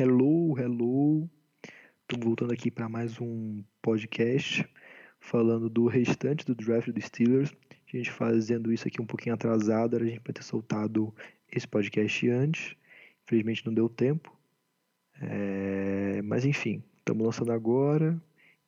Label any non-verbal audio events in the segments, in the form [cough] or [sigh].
Hello, hello. Estou voltando aqui para mais um podcast falando do restante do draft dos Steelers. A gente fazendo isso aqui um pouquinho atrasado, a gente vai ter soltado esse podcast antes. Infelizmente não deu tempo. É... Mas enfim, estamos lançando agora.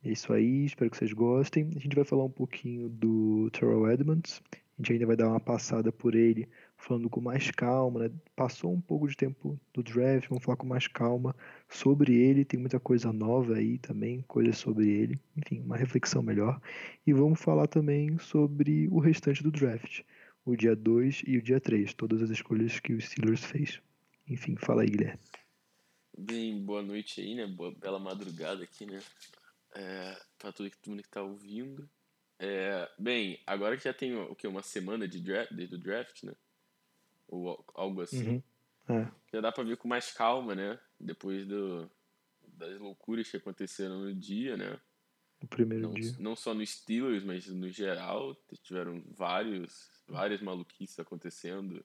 É isso aí, espero que vocês gostem. A gente vai falar um pouquinho do Terrell Edmonds. A gente ainda vai dar uma passada por ele falando com mais calma, né? Passou um pouco de tempo do draft, vamos falar com mais calma sobre ele, tem muita coisa nova aí também, coisas sobre ele, enfim, uma reflexão melhor. E vamos falar também sobre o restante do draft, o dia 2 e o dia 3, todas as escolhas que o Steelers fez. Enfim, fala aí, Guilherme. Bem, boa noite aí, né? Boa, bela madrugada aqui, né? É, para todo mundo que tá ouvindo. É, bem, agora que já tem o que uma semana de draft, do draft, né? Ou algo assim. Uhum. É. Já dá pra ver com mais calma, né? Depois do, das loucuras que aconteceram no dia, né? No primeiro não, dia. Não só no Steelers, mas no geral. Tiveram vários, várias maluquices acontecendo.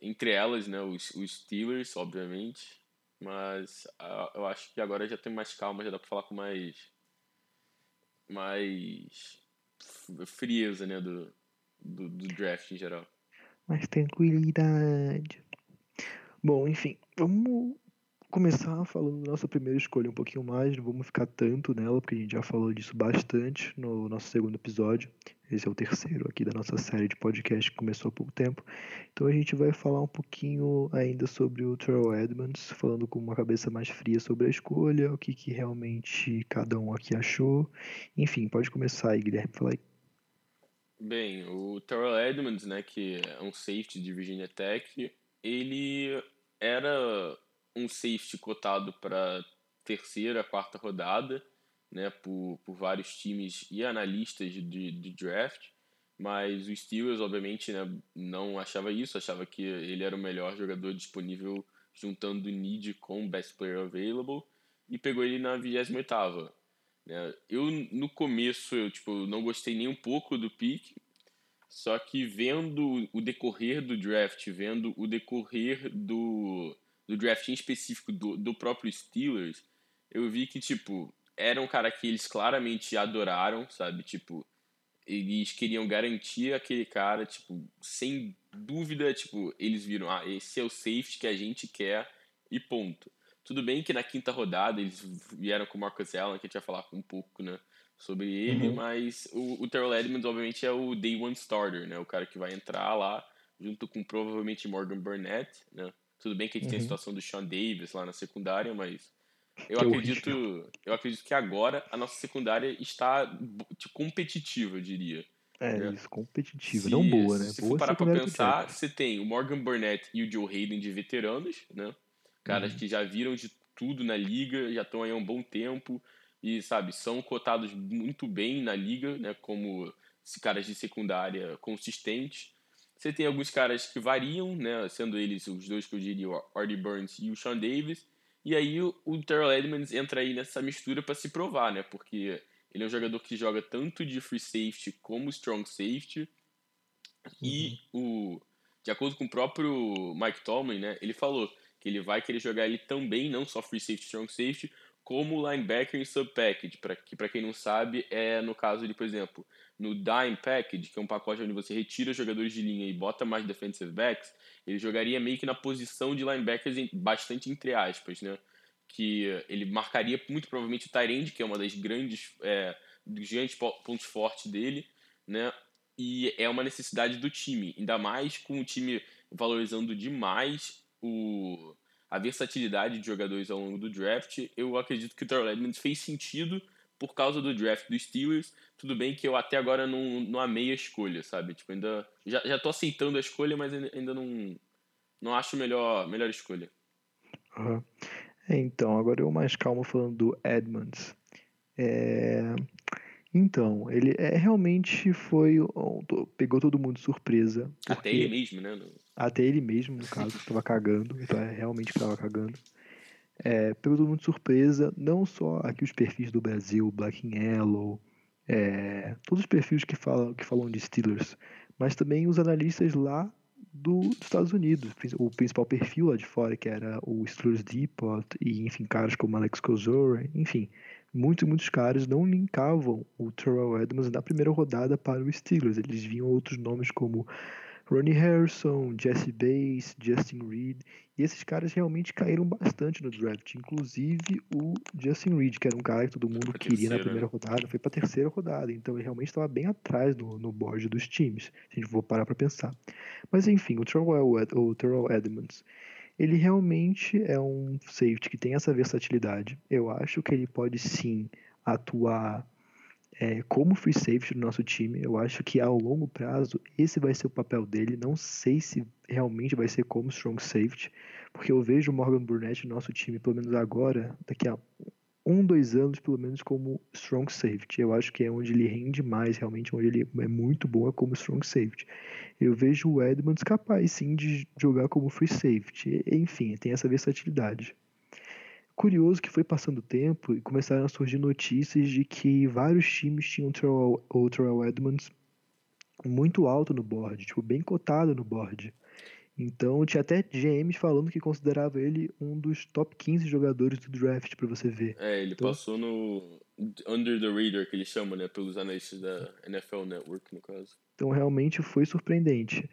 Entre elas, né? Os, os Steelers, obviamente. Mas uh, eu acho que agora já tem mais calma, já dá pra falar com mais. mais. frieza, né? Do, do, do draft em geral mais tranquilidade. Bom, enfim, vamos começar falando da nossa primeira escolha um pouquinho mais, não vamos ficar tanto nela, porque a gente já falou disso bastante no nosso segundo episódio. Esse é o terceiro aqui da nossa série de podcast que começou há pouco tempo. Então a gente vai falar um pouquinho ainda sobre o Terrell Edmonds, falando com uma cabeça mais fria sobre a escolha, o que, que realmente cada um aqui achou. Enfim, pode começar aí, Guilherme, fala aí. Bem, o Terrell Edmonds, né, que é um safety de Virginia Tech, ele era um safety cotado para terceira, quarta rodada, né, por, por vários times e analistas de, de draft, mas o Steelers, obviamente, né, não achava isso, achava que ele era o melhor jogador disponível juntando o need com Best Player Available e pegou ele na 28ª. Né? Eu, no começo, eu tipo, não gostei nem um pouco do pick, só que vendo o decorrer do draft, vendo o decorrer do, do draft em específico do, do próprio Steelers, eu vi que, tipo, era um cara que eles claramente adoraram, sabe? Tipo, eles queriam garantir aquele cara, tipo, sem dúvida, tipo, eles viram, ah, esse é o safety que a gente quer e ponto. Tudo bem que na quinta rodada eles vieram com o Marcus Allen, que a gente vai falar um pouco, né? Sobre ele, uhum. mas o, o Terrell Edmonds, obviamente, é o day one starter, né? O cara que vai entrar lá junto com provavelmente Morgan Burnett, né? Tudo bem que a gente uhum. tem a uhum. situação do Sean Davis lá na secundária, mas eu acredito, eu acredito que agora a nossa secundária está tipo, competitiva, eu diria. É, né? isso, competitiva, se, não boa, né? Se boa for parar pra pensar, você tem o Morgan Burnett e o Joe Hayden de veteranos, né? Caras uhum. que já viram de tudo na liga, já estão aí há um bom tempo e, sabe, são cotados muito bem na liga, né? Como caras de secundária consistentes. Você tem alguns caras que variam, né? Sendo eles os dois que eu diria, o Artie Burns e o Sean Davis. E aí o, o Terrell Edmonds entra aí nessa mistura para se provar, né? Porque ele é um jogador que joga tanto de free safety como strong safety. Uhum. E o, de acordo com o próprio Mike Tomlin, né? Ele falou que ele vai querer jogar ele também, não só free safety, strong safety, como linebacker em sub package, para que para quem não sabe é no caso de, por exemplo, no dime package, que é um pacote onde você retira jogadores de linha e bota mais defensive backs, ele jogaria meio que na posição de linebackers bastante entre aspas, né? Que ele marcaria muito provavelmente o Tyrande, que é uma das grandes é, dos grandes pontos fortes dele, né? E é uma necessidade do time, ainda mais com o time valorizando demais o, a versatilidade de jogadores ao longo do draft, eu acredito que o Terrell Edmonds fez sentido por causa do draft dos Steelers. Tudo bem que eu até agora não, não amei a escolha, sabe? Tipo, ainda já, já tô aceitando a escolha, mas ainda não, não acho melhor melhor escolha. Uhum. então, agora eu mais calmo falando do Edmonds. É... Então, ele é, realmente foi. Pegou todo mundo de surpresa. Até ele mesmo, né? Até ele mesmo, no caso, [laughs] estava cagando. Então é realmente estava cagando. É, pegou todo mundo de surpresa. Não só aqui os perfis do Brasil, Black and Yellow, é, todos os perfis que falam, que falam de Steelers, mas também os analistas lá do, dos Estados Unidos. O principal perfil lá de fora, que era o Steelers Depot, e enfim, caras como Alex Kozora, enfim, muitos muitos caras não linkavam o Terrell Edmonds na primeira rodada para o Steelers. Eles viam outros nomes como Ronnie Harrison, Jesse Bass, Justin Reed, e esses caras realmente caíram bastante no draft, inclusive o Justin Reed, que era um cara que todo mundo queria na primeira rodada, foi para a terceira rodada, então ele realmente estava bem atrás no, no board dos times, se a gente for parar para pensar. Mas enfim, o Terrell, o Terrell Edmonds, ele realmente é um safety que tem essa versatilidade. Eu acho que ele pode sim atuar é, como free safety do nosso time. Eu acho que ao longo prazo esse vai ser o papel dele. Não sei se realmente vai ser como strong safety, porque eu vejo o Morgan Burnett no nosso time, pelo menos agora, daqui a um, dois anos, pelo menos, como strong safety. Eu acho que é onde ele rende mais, realmente, onde ele é muito bom é como strong safety. Eu vejo o Edmonds capaz, sim, de jogar como free safety. Enfim, tem essa versatilidade curioso que foi passando o tempo e começaram a surgir notícias de que vários times tinham o Terrell Edmonds muito alto no board, tipo, bem cotado no board. Então tinha até GMs falando que considerava ele um dos top 15 jogadores do draft para você ver. É, ele então, passou no Under the Radar, que eles chamam, né, pelos analistas da NFL Network, no caso. Então realmente foi surpreendente.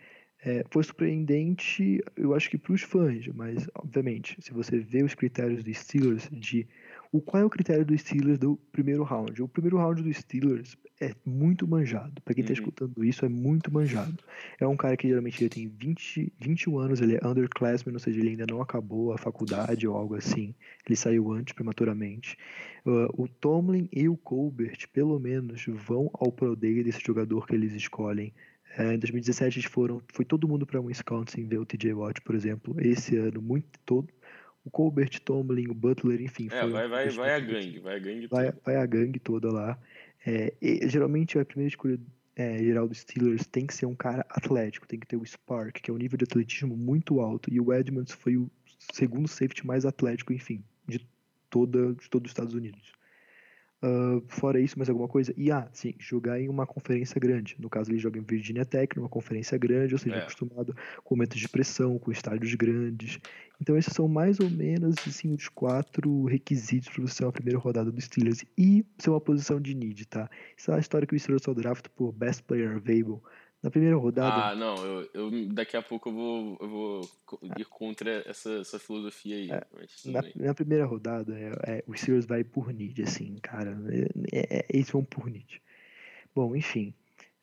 É, foi surpreendente, eu acho que para os fãs, mas obviamente, se você vê os critérios dos Steelers de o qual é o critério dos Steelers do primeiro round? O primeiro round dos Steelers é muito manjado. Para quem está uhum. escutando isso, é muito manjado. É um cara que geralmente ele tem 20, 21 anos, ele é underclassman, ou seja, ele ainda não acabou a faculdade ou algo assim. Ele saiu antes, prematuramente. Uh, o Tomlin e o Colbert, pelo menos, vão ao Pro Day desse jogador que eles escolhem é, em 2017 eles foram, foi todo mundo para Wisconsin ver o TJ Watt, por exemplo. Esse ano, muito todo. O Colbert, Tomlin, o Butler, enfim. É, vai, vai, vai a gangue, vai a gangue vai, vai a gangue toda lá. É, e, geralmente a primeira escolha é, geral dos Steelers tem que ser um cara atlético, tem que ter o Spark, que é um nível de atletismo muito alto. E o Edmonds foi o segundo safety mais atlético, enfim, de, toda, de todos os Estados Unidos. Uh, fora isso, mais alguma coisa? E, ah, sim, jogar em uma conferência grande. No caso, ele joga em Virginia Tech, numa conferência grande, ou seja, é. acostumado com momentos de pressão, com estádios grandes. Então, esses são mais ou menos assim, os quatro requisitos para você ser uma primeira rodada do Steelers. E ser uma posição de need, tá? Essa é a história que o Steelers só draft por Best Player Available na primeira rodada. Ah, não, eu, eu daqui a pouco eu vou, eu vou ir contra essa, essa filosofia aí. É, na, na, primeira rodada, é, é, o Steelers vai por need, assim, cara. É, é, eles vão por need. Bom, enfim.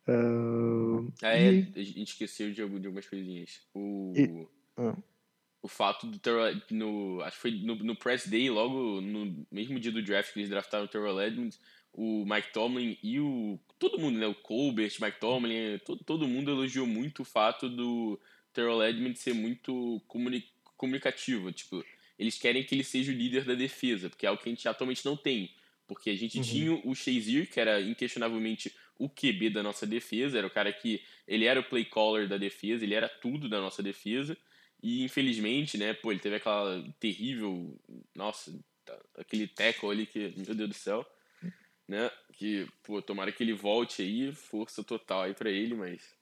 Uh, é, e... a gente esqueceu de, de algumas coisinhas. O, e... ah. o fato do Terrell, no, acho que foi no, no press day, logo no mesmo dia do draft que eles draftaram o Terrell Edmonds, o Mike Tomlin e o. Todo mundo, né? O Colbert, Mike Tomlin, todo, todo mundo elogiou muito o fato do Terrell Edmonds ser muito comuni comunicativo. Tipo, eles querem que ele seja o líder da defesa, porque é algo que a gente atualmente não tem. Porque a gente uhum. tinha o Shazier, que era inquestionavelmente o QB da nossa defesa, era o cara que. Ele era o play caller da defesa, ele era tudo da nossa defesa. E infelizmente, né, pô, ele teve aquela terrível. Nossa, tá, aquele tackle ali que. Meu Deus do céu né? Que, pô, tomara que ele volte aí, força total aí para ele, mas.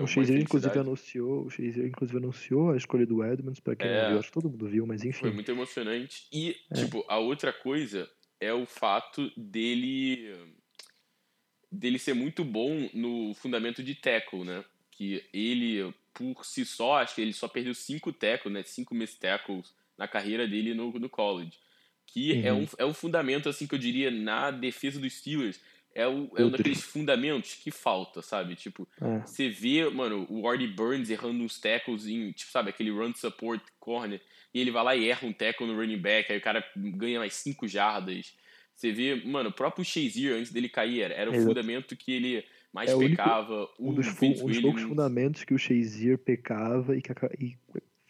O Shazier, inclusive, anunciou, o Shazier, inclusive, anunciou a escolha do Edmonds, pra quem é, não viu, acho que todo mundo viu, mas enfim. Foi muito emocionante. E, é. tipo, a outra coisa é o fato dele dele ser muito bom no fundamento de tackle, né? Que ele, por si só, acho que ele só perdeu cinco tackles, né? Cinco miss tackles na carreira dele no, no college que uhum. é, um, é um fundamento, assim, que eu diria, na defesa dos Steelers, é, o, é um daqueles fundamentos que falta, sabe? Tipo, é. você vê, mano, o Wardy Burns errando uns tackles em, tipo, sabe, aquele run support corner, e ele vai lá e erra um tackle no running back, aí o cara ganha mais 5 jardas. Você vê, mano, o próprio Shazier, antes dele cair, era, era o fundamento que ele mais é pecava. Único, um, dos, um dos poucos fundamentos que o Shazier pecava e que, e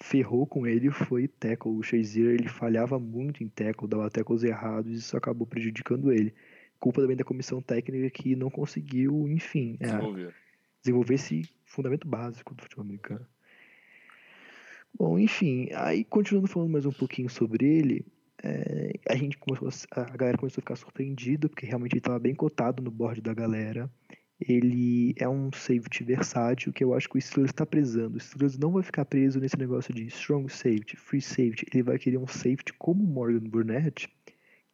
ferrou com ele foi tackle. O Shazier ele falhava muito em tackle, dava tackles errados e isso acabou prejudicando ele. Culpa também da comissão técnica que não conseguiu, enfim, é, desenvolver. desenvolver esse fundamento básico do futebol americano. Bom, enfim, aí continuando falando mais um pouquinho sobre ele, é, a gente começou a, a galera começou a ficar surpreendida porque realmente ele estava bem cotado no board da galera ele é um safety versátil que eu acho que o Steelers está prezando. O Steelers não vai ficar preso nesse negócio de strong safety, free safety. Ele vai querer um safety como o Morgan Burnett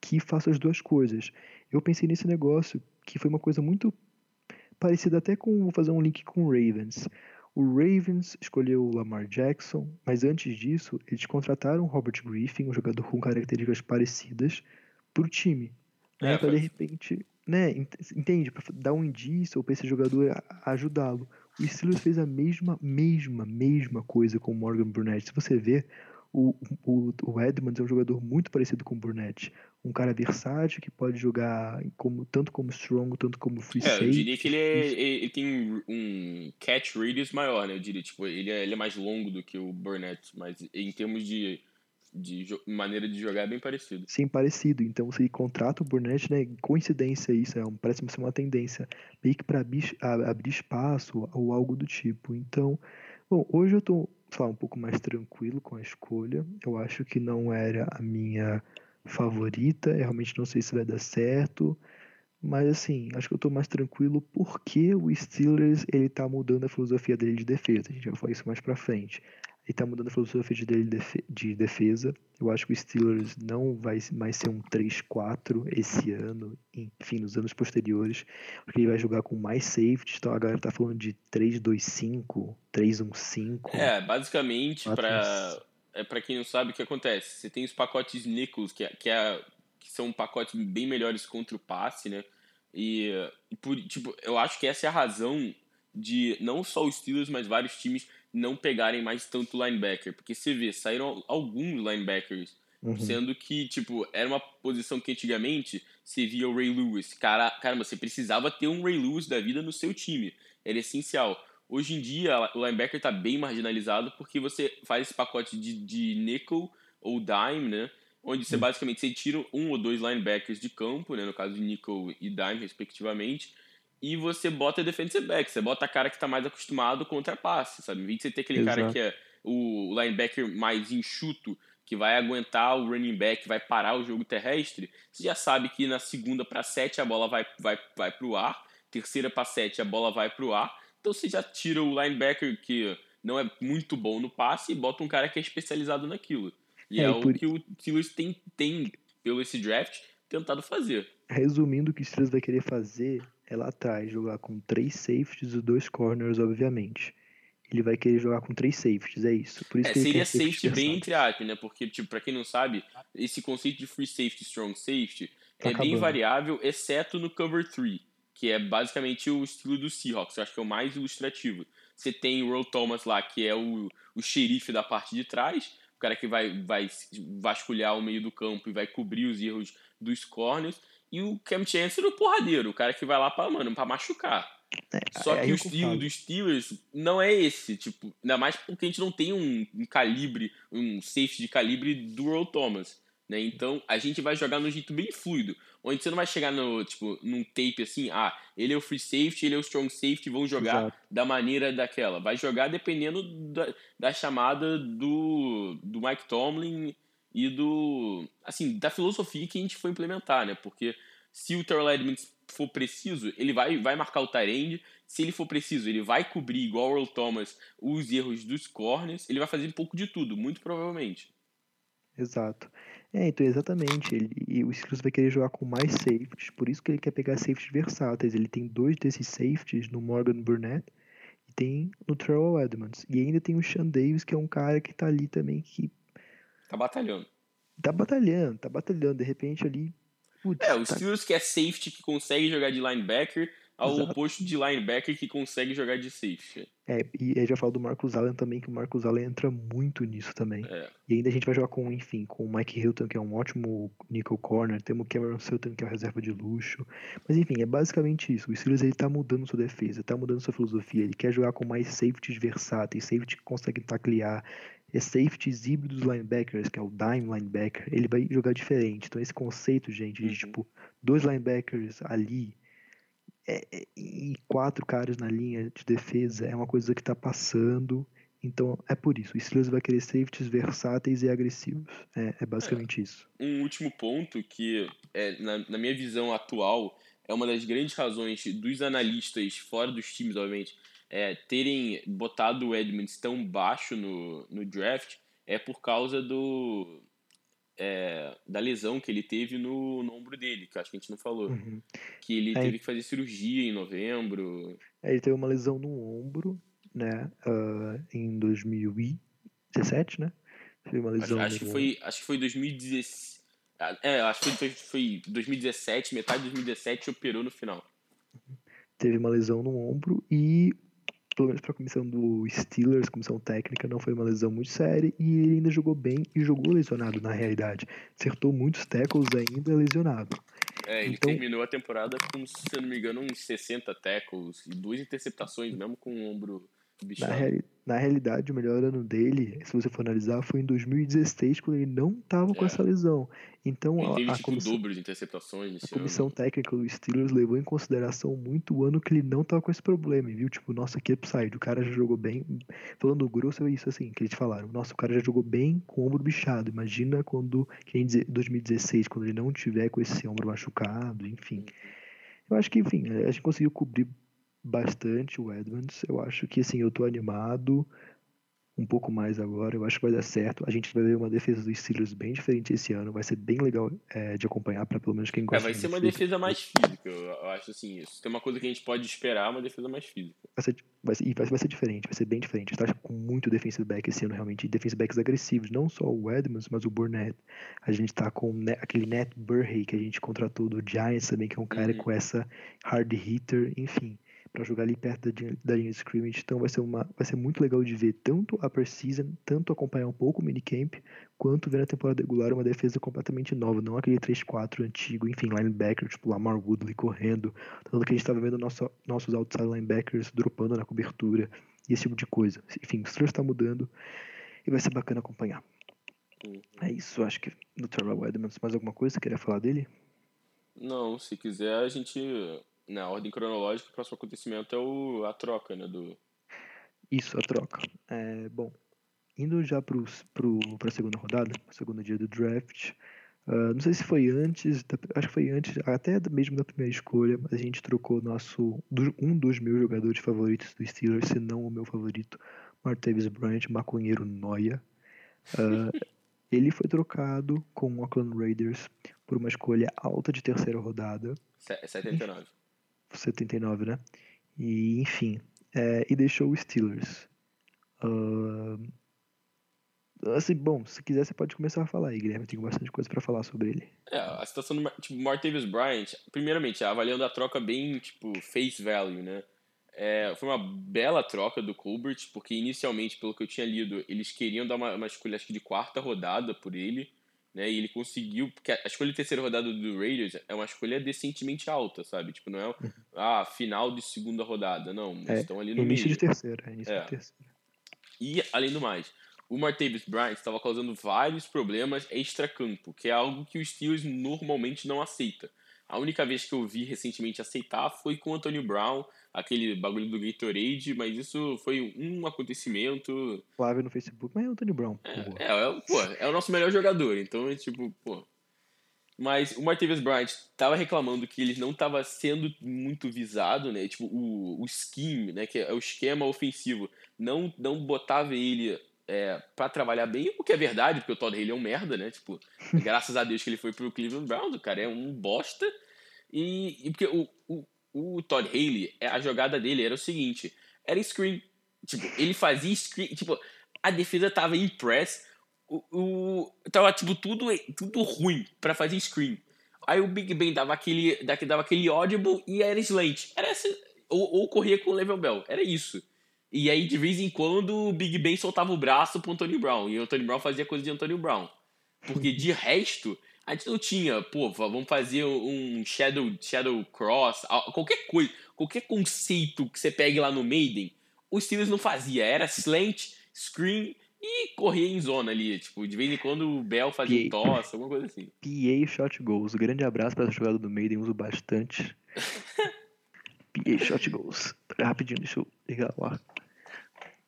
que faça as duas coisas. Eu pensei nesse negócio que foi uma coisa muito parecida até com vou fazer um link com o Ravens. O Ravens escolheu o Lamar Jackson, mas antes disso eles contrataram o Robert Griffin, um jogador com características parecidas, para o time. Né, é, para de repente né, entende? Para dar um indício ou para esse jogador ajudá-lo. O Steelers fez a mesma, mesma, mesma coisa com o Morgan Burnett. Se você ver, o, o, o Edmonds é um jogador muito parecido com o Burnett. Um cara versátil que pode jogar como, tanto como strong, tanto como free é. Eu diria que ele, é, ele tem um catch radius maior, né? Eu diria, tipo, ele é, ele é mais longo do que o Burnett, mas em termos de de maneira de jogar é bem parecido. Sim, parecido. Então você contrata o Burnett, né? Coincidência isso, é um, parece ser uma tendência meio que para abrir espaço ou algo do tipo. Então, bom, hoje eu tô, lá, um pouco mais tranquilo com a escolha. Eu acho que não era a minha favorita, eu realmente não sei se vai dar certo. Mas assim, acho que eu tô mais tranquilo porque o Steelers ele tá mudando a filosofia dele de defesa. A gente vai falar isso mais pra frente. Ele está mudando a filosofia dele de defesa. Eu acho que o Steelers não vai mais ser um 3-4 esse ano, enfim, nos anos posteriores, porque ele vai jogar com mais safety. Então a galera tá falando de 3-2-5, 3-1-5. É, basicamente, para é, pra quem não sabe o que acontece, você tem os pacotes Nichols, que, é, que, é, que são pacotes bem melhores contra o passe, né? E, e por, tipo, eu acho que essa é a razão de não só os Steelers, mas vários times não pegarem mais tanto linebacker. Porque você vê, saíram alguns linebackers, uhum. sendo que, tipo, era uma posição que antigamente você via o Ray Lewis. Cara, caramba, você precisava ter um Ray Lewis da vida no seu time. Era essencial. Hoje em dia, o linebacker está bem marginalizado porque você faz esse pacote de, de nickel ou dime, né? Onde você uhum. basicamente você tira um ou dois linebackers de campo, né? No caso de nickel e dime, respectivamente e você bota defensive back, você bota a cara que está mais acostumado contra passe, sabe? Em vez de você ter aquele Exato. cara que é o linebacker mais enxuto, que vai aguentar o running back, vai parar o jogo terrestre, você já sabe que na segunda para sete a bola vai, vai, vai para o ar, terceira para sete a bola vai para o ar, então você já tira o linebacker que não é muito bom no passe e bota um cara que é especializado naquilo. E é, é o por... que o Steelers tem, tem, pelo esse draft, tentado fazer. Resumindo, o que o Steelers vai querer fazer lá atrás jogar com três safeties e dois corners, obviamente. Ele vai querer jogar com três safeties, é isso. Por isso é, que seria safety bem entre aspas, né? Porque, tipo, pra quem não sabe, esse conceito de free safety, strong safety tá é acabando. bem variável, exceto no cover 3, que é basicamente o estilo do Seahawks. Eu acho que é o mais ilustrativo. Você tem o Earl Thomas lá, que é o, o xerife da parte de trás, o cara que vai, vai vasculhar o meio do campo e vai cobrir os erros dos corners e o Cam Chancellor o porradeiro, o cara que vai lá pra, mano, pra machucar. É, Só que o estilo dos Steelers não é esse, tipo, ainda mais porque a gente não tem um, um calibre, um safety de calibre do Earl Thomas, né? Então a gente vai jogar num jeito bem fluido, onde você não vai chegar no, tipo, num tape assim, ah, ele é o free safety, ele é o strong safety, vão jogar Exato. da maneira daquela. Vai jogar dependendo da, da chamada do, do Mike Tomlin e do assim da filosofia que a gente foi implementar, né? Porque se o Terrell Edmonds for preciso, ele vai, vai marcar o Tyrande. Se ele for preciso, ele vai cobrir, igual o Earl Thomas, os erros dos corners. Ele vai fazer um pouco de tudo, muito provavelmente. Exato. É, então exatamente. Ele, e o Steelers vai querer jogar com mais safeties, por isso que ele quer pegar safeties versáteis. Ele tem dois desses safeties no Morgan Burnett e tem no Terrell Edmonds. E ainda tem o Sean Davis, que é um cara que tá ali também que Tá batalhando. Tá batalhando, tá batalhando. De repente ali. Putz, é, o tá... Steelers que é safety, que consegue jogar de linebacker, ao Exato. oposto de linebacker que consegue jogar de safety. É, e aí já falo do Marcus Allen também, que o Marcus Allen entra muito nisso também. É. E ainda a gente vai jogar com, enfim, com o Mike Hilton, que é um ótimo nickel corner, temos o Cameron Sutton, que é uma reserva de luxo. Mas enfim, é basicamente isso. O Steelers ele tá mudando sua defesa, tá mudando sua filosofia, ele quer jogar com mais safeties versáteis, safety que consegue taclear, é safeties híbridos linebackers, que é o dime linebacker, ele vai jogar diferente. Então esse conceito, gente, de uhum. tipo, dois linebackers ali é, é, e quatro caras na linha de defesa é uma coisa que está passando. Então é por isso. O Steelers vai querer safeties versáteis e agressivos. É, é basicamente isso. Um último ponto que, é, na, na minha visão atual, é uma das grandes razões dos analistas, fora dos times, obviamente, é, terem botado o Edmonds tão baixo no, no draft é por causa do é, da lesão que ele teve no, no, ombro dele, que acho que a gente não falou. Uhum. Que ele é, teve que fazer cirurgia em novembro. É, ele teve uma lesão no ombro, né? Uh, em 2017, né? Teve uma lesão. Acho, acho que, foi, acho que foi 2017. É, acho que foi, foi 2017, metade de 2017 operou no final. Teve uma lesão no ombro e pelo menos para a comissão do Steelers, comissão técnica, não foi uma lesão muito séria e ele ainda jogou bem e jogou lesionado na realidade. Acertou muitos tackles ainda lesionado. É, ele então, terminou a temporada com, se eu não me engano, uns 60 tackles e duas interceptações, mesmo com o ombro na, reali na, realidade, o melhor ano dele, se você for analisar, foi em 2016, quando ele não estava é. com essa lesão. Então, ele teve, a, tipo, comissão, dobro de interceptações a comissão ano. técnica do Steelers levou em consideração muito o ano que ele não estava com esse problema, viu? Tipo, nossa, que upside, o cara já jogou bem. Falando grosso, é isso assim, que eles falaram. Nossa, o cara já jogou bem com o ombro bichado. Imagina quando, que em 2016, quando ele não tiver com esse ombro machucado, enfim. Eu acho que, enfim, a gente conseguiu cobrir bastante o Edmonds. Eu acho que assim, eu tô animado um pouco mais agora. Eu acho que vai dar certo. A gente vai ver uma defesa dos Steelers bem diferente esse ano. Vai ser bem legal é, de acompanhar para pelo menos quem gosta. É, vai ser uma defesa mais física. Eu acho assim, isso tem uma coisa que a gente pode esperar, uma defesa mais física. Vai ser, vai ser, vai, vai ser diferente, vai ser bem diferente. Está com muito defensive back esse ano realmente, defensive backs agressivos, não só o Edmonds, mas o Burnett. A gente está com aquele Net Burhay que a gente contratou do Giants também, que é um cara uhum. com essa hard hitter, enfim para jogar ali perto da, linha de scrimmage. Então vai ser, uma, vai ser muito legal de ver tanto a preseason, tanto acompanhar um pouco o minicamp, quanto ver na temporada regular uma defesa completamente nova, não aquele 3-4 antigo, enfim, linebacker, tipo Lamar Woodley correndo, tanto que a gente estava vendo nosso, nossos outside linebackers dropando na cobertura, e esse tipo de coisa. Enfim, o Steelers está mudando e vai ser bacana acompanhar. Uhum. É isso, acho que do Terrell Edmonds. Mais alguma coisa queria falar dele? Não, se quiser a gente na ordem cronológica, o próximo acontecimento é o, a troca, né? Do... Isso, a troca. É, bom, indo já para a segunda rodada, segundo dia do draft, uh, não sei se foi antes, da, acho que foi antes, até mesmo da primeira escolha, a gente trocou nosso, um dos meus jogadores favoritos do Steelers, se não o meu favorito, Martavis Bryant, maconheiro noia. Uh, [laughs] ele foi trocado com o Oakland Raiders por uma escolha alta de terceira rodada. 79. 79, né? E, enfim, é, e deixou o Steelers. Uh, assim, bom, se quiser você pode começar a falar aí, Guilherme. Eu tenho bastante coisa para falar sobre ele. É, a situação do tipo, Martavis Bryant, primeiramente, avaliando a troca bem, tipo, face value, né? É, foi uma bela troca do Colbert, porque inicialmente, pelo que eu tinha lido, eles queriam dar uma, uma escolha, acho que de quarta rodada por ele né? E ele conseguiu, porque a escolha de terceira rodada do Raiders é uma escolha decentemente alta, sabe? Tipo, não é uhum. ah, final de segunda rodada, não. Eles é, estão ali no início meio. de terceira, início é. de terceira. E, além do mais, o Martavis Bryant estava causando vários problemas extra-campo, que é algo que os Steelers normalmente não aceita. A única vez que eu vi recentemente aceitar foi com o Antonio Brown, aquele bagulho do Gatorade, mas isso foi um acontecimento. Flávio no Facebook, mas é o Antonio Brown. É, é, é, pô, é o nosso melhor jogador, então é tipo, pô. Mas o Martavis Bryant estava reclamando que ele não estava sendo muito visado, né? Tipo, o, o scheme, né? Que é o esquema ofensivo, não, não botava ele é, para trabalhar bem, o que é verdade, porque o Todd Haley é um merda, né? Tipo, [laughs] graças a Deus que ele foi pro Cleveland Browns, o cara é um bosta. E, e porque o, o, o Todd Haley, é, a jogada dele era o seguinte: era screen. Tipo, ele fazia screen. Tipo, a defesa tava em press, o, o, tava, tipo, tudo, tudo ruim para fazer screen. Aí o Big Ben dava aquele, dava aquele audible e era slant. Era essa, ou, ou corria com o level bell. Era isso. E aí, de vez em quando, o Big Ben soltava o braço pro Anthony Brown. E o Anthony Brown fazia coisa de Anthony Brown. Porque de [laughs] resto, a gente não tinha, pô, vamos fazer um Shadow, shadow Cross, qualquer coisa, qualquer conceito que você pegue lá no Maiden, o Steelers não fazia. Era slant, screen e correr em zona ali. Tipo, de vez em quando o Bell fazia um tosse, alguma coisa assim. PA Shot Goals. Grande abraço para essa jogada do Maiden, uso bastante. [laughs] PA Shot Goals. Rapidinho, deixa eu ligar lá.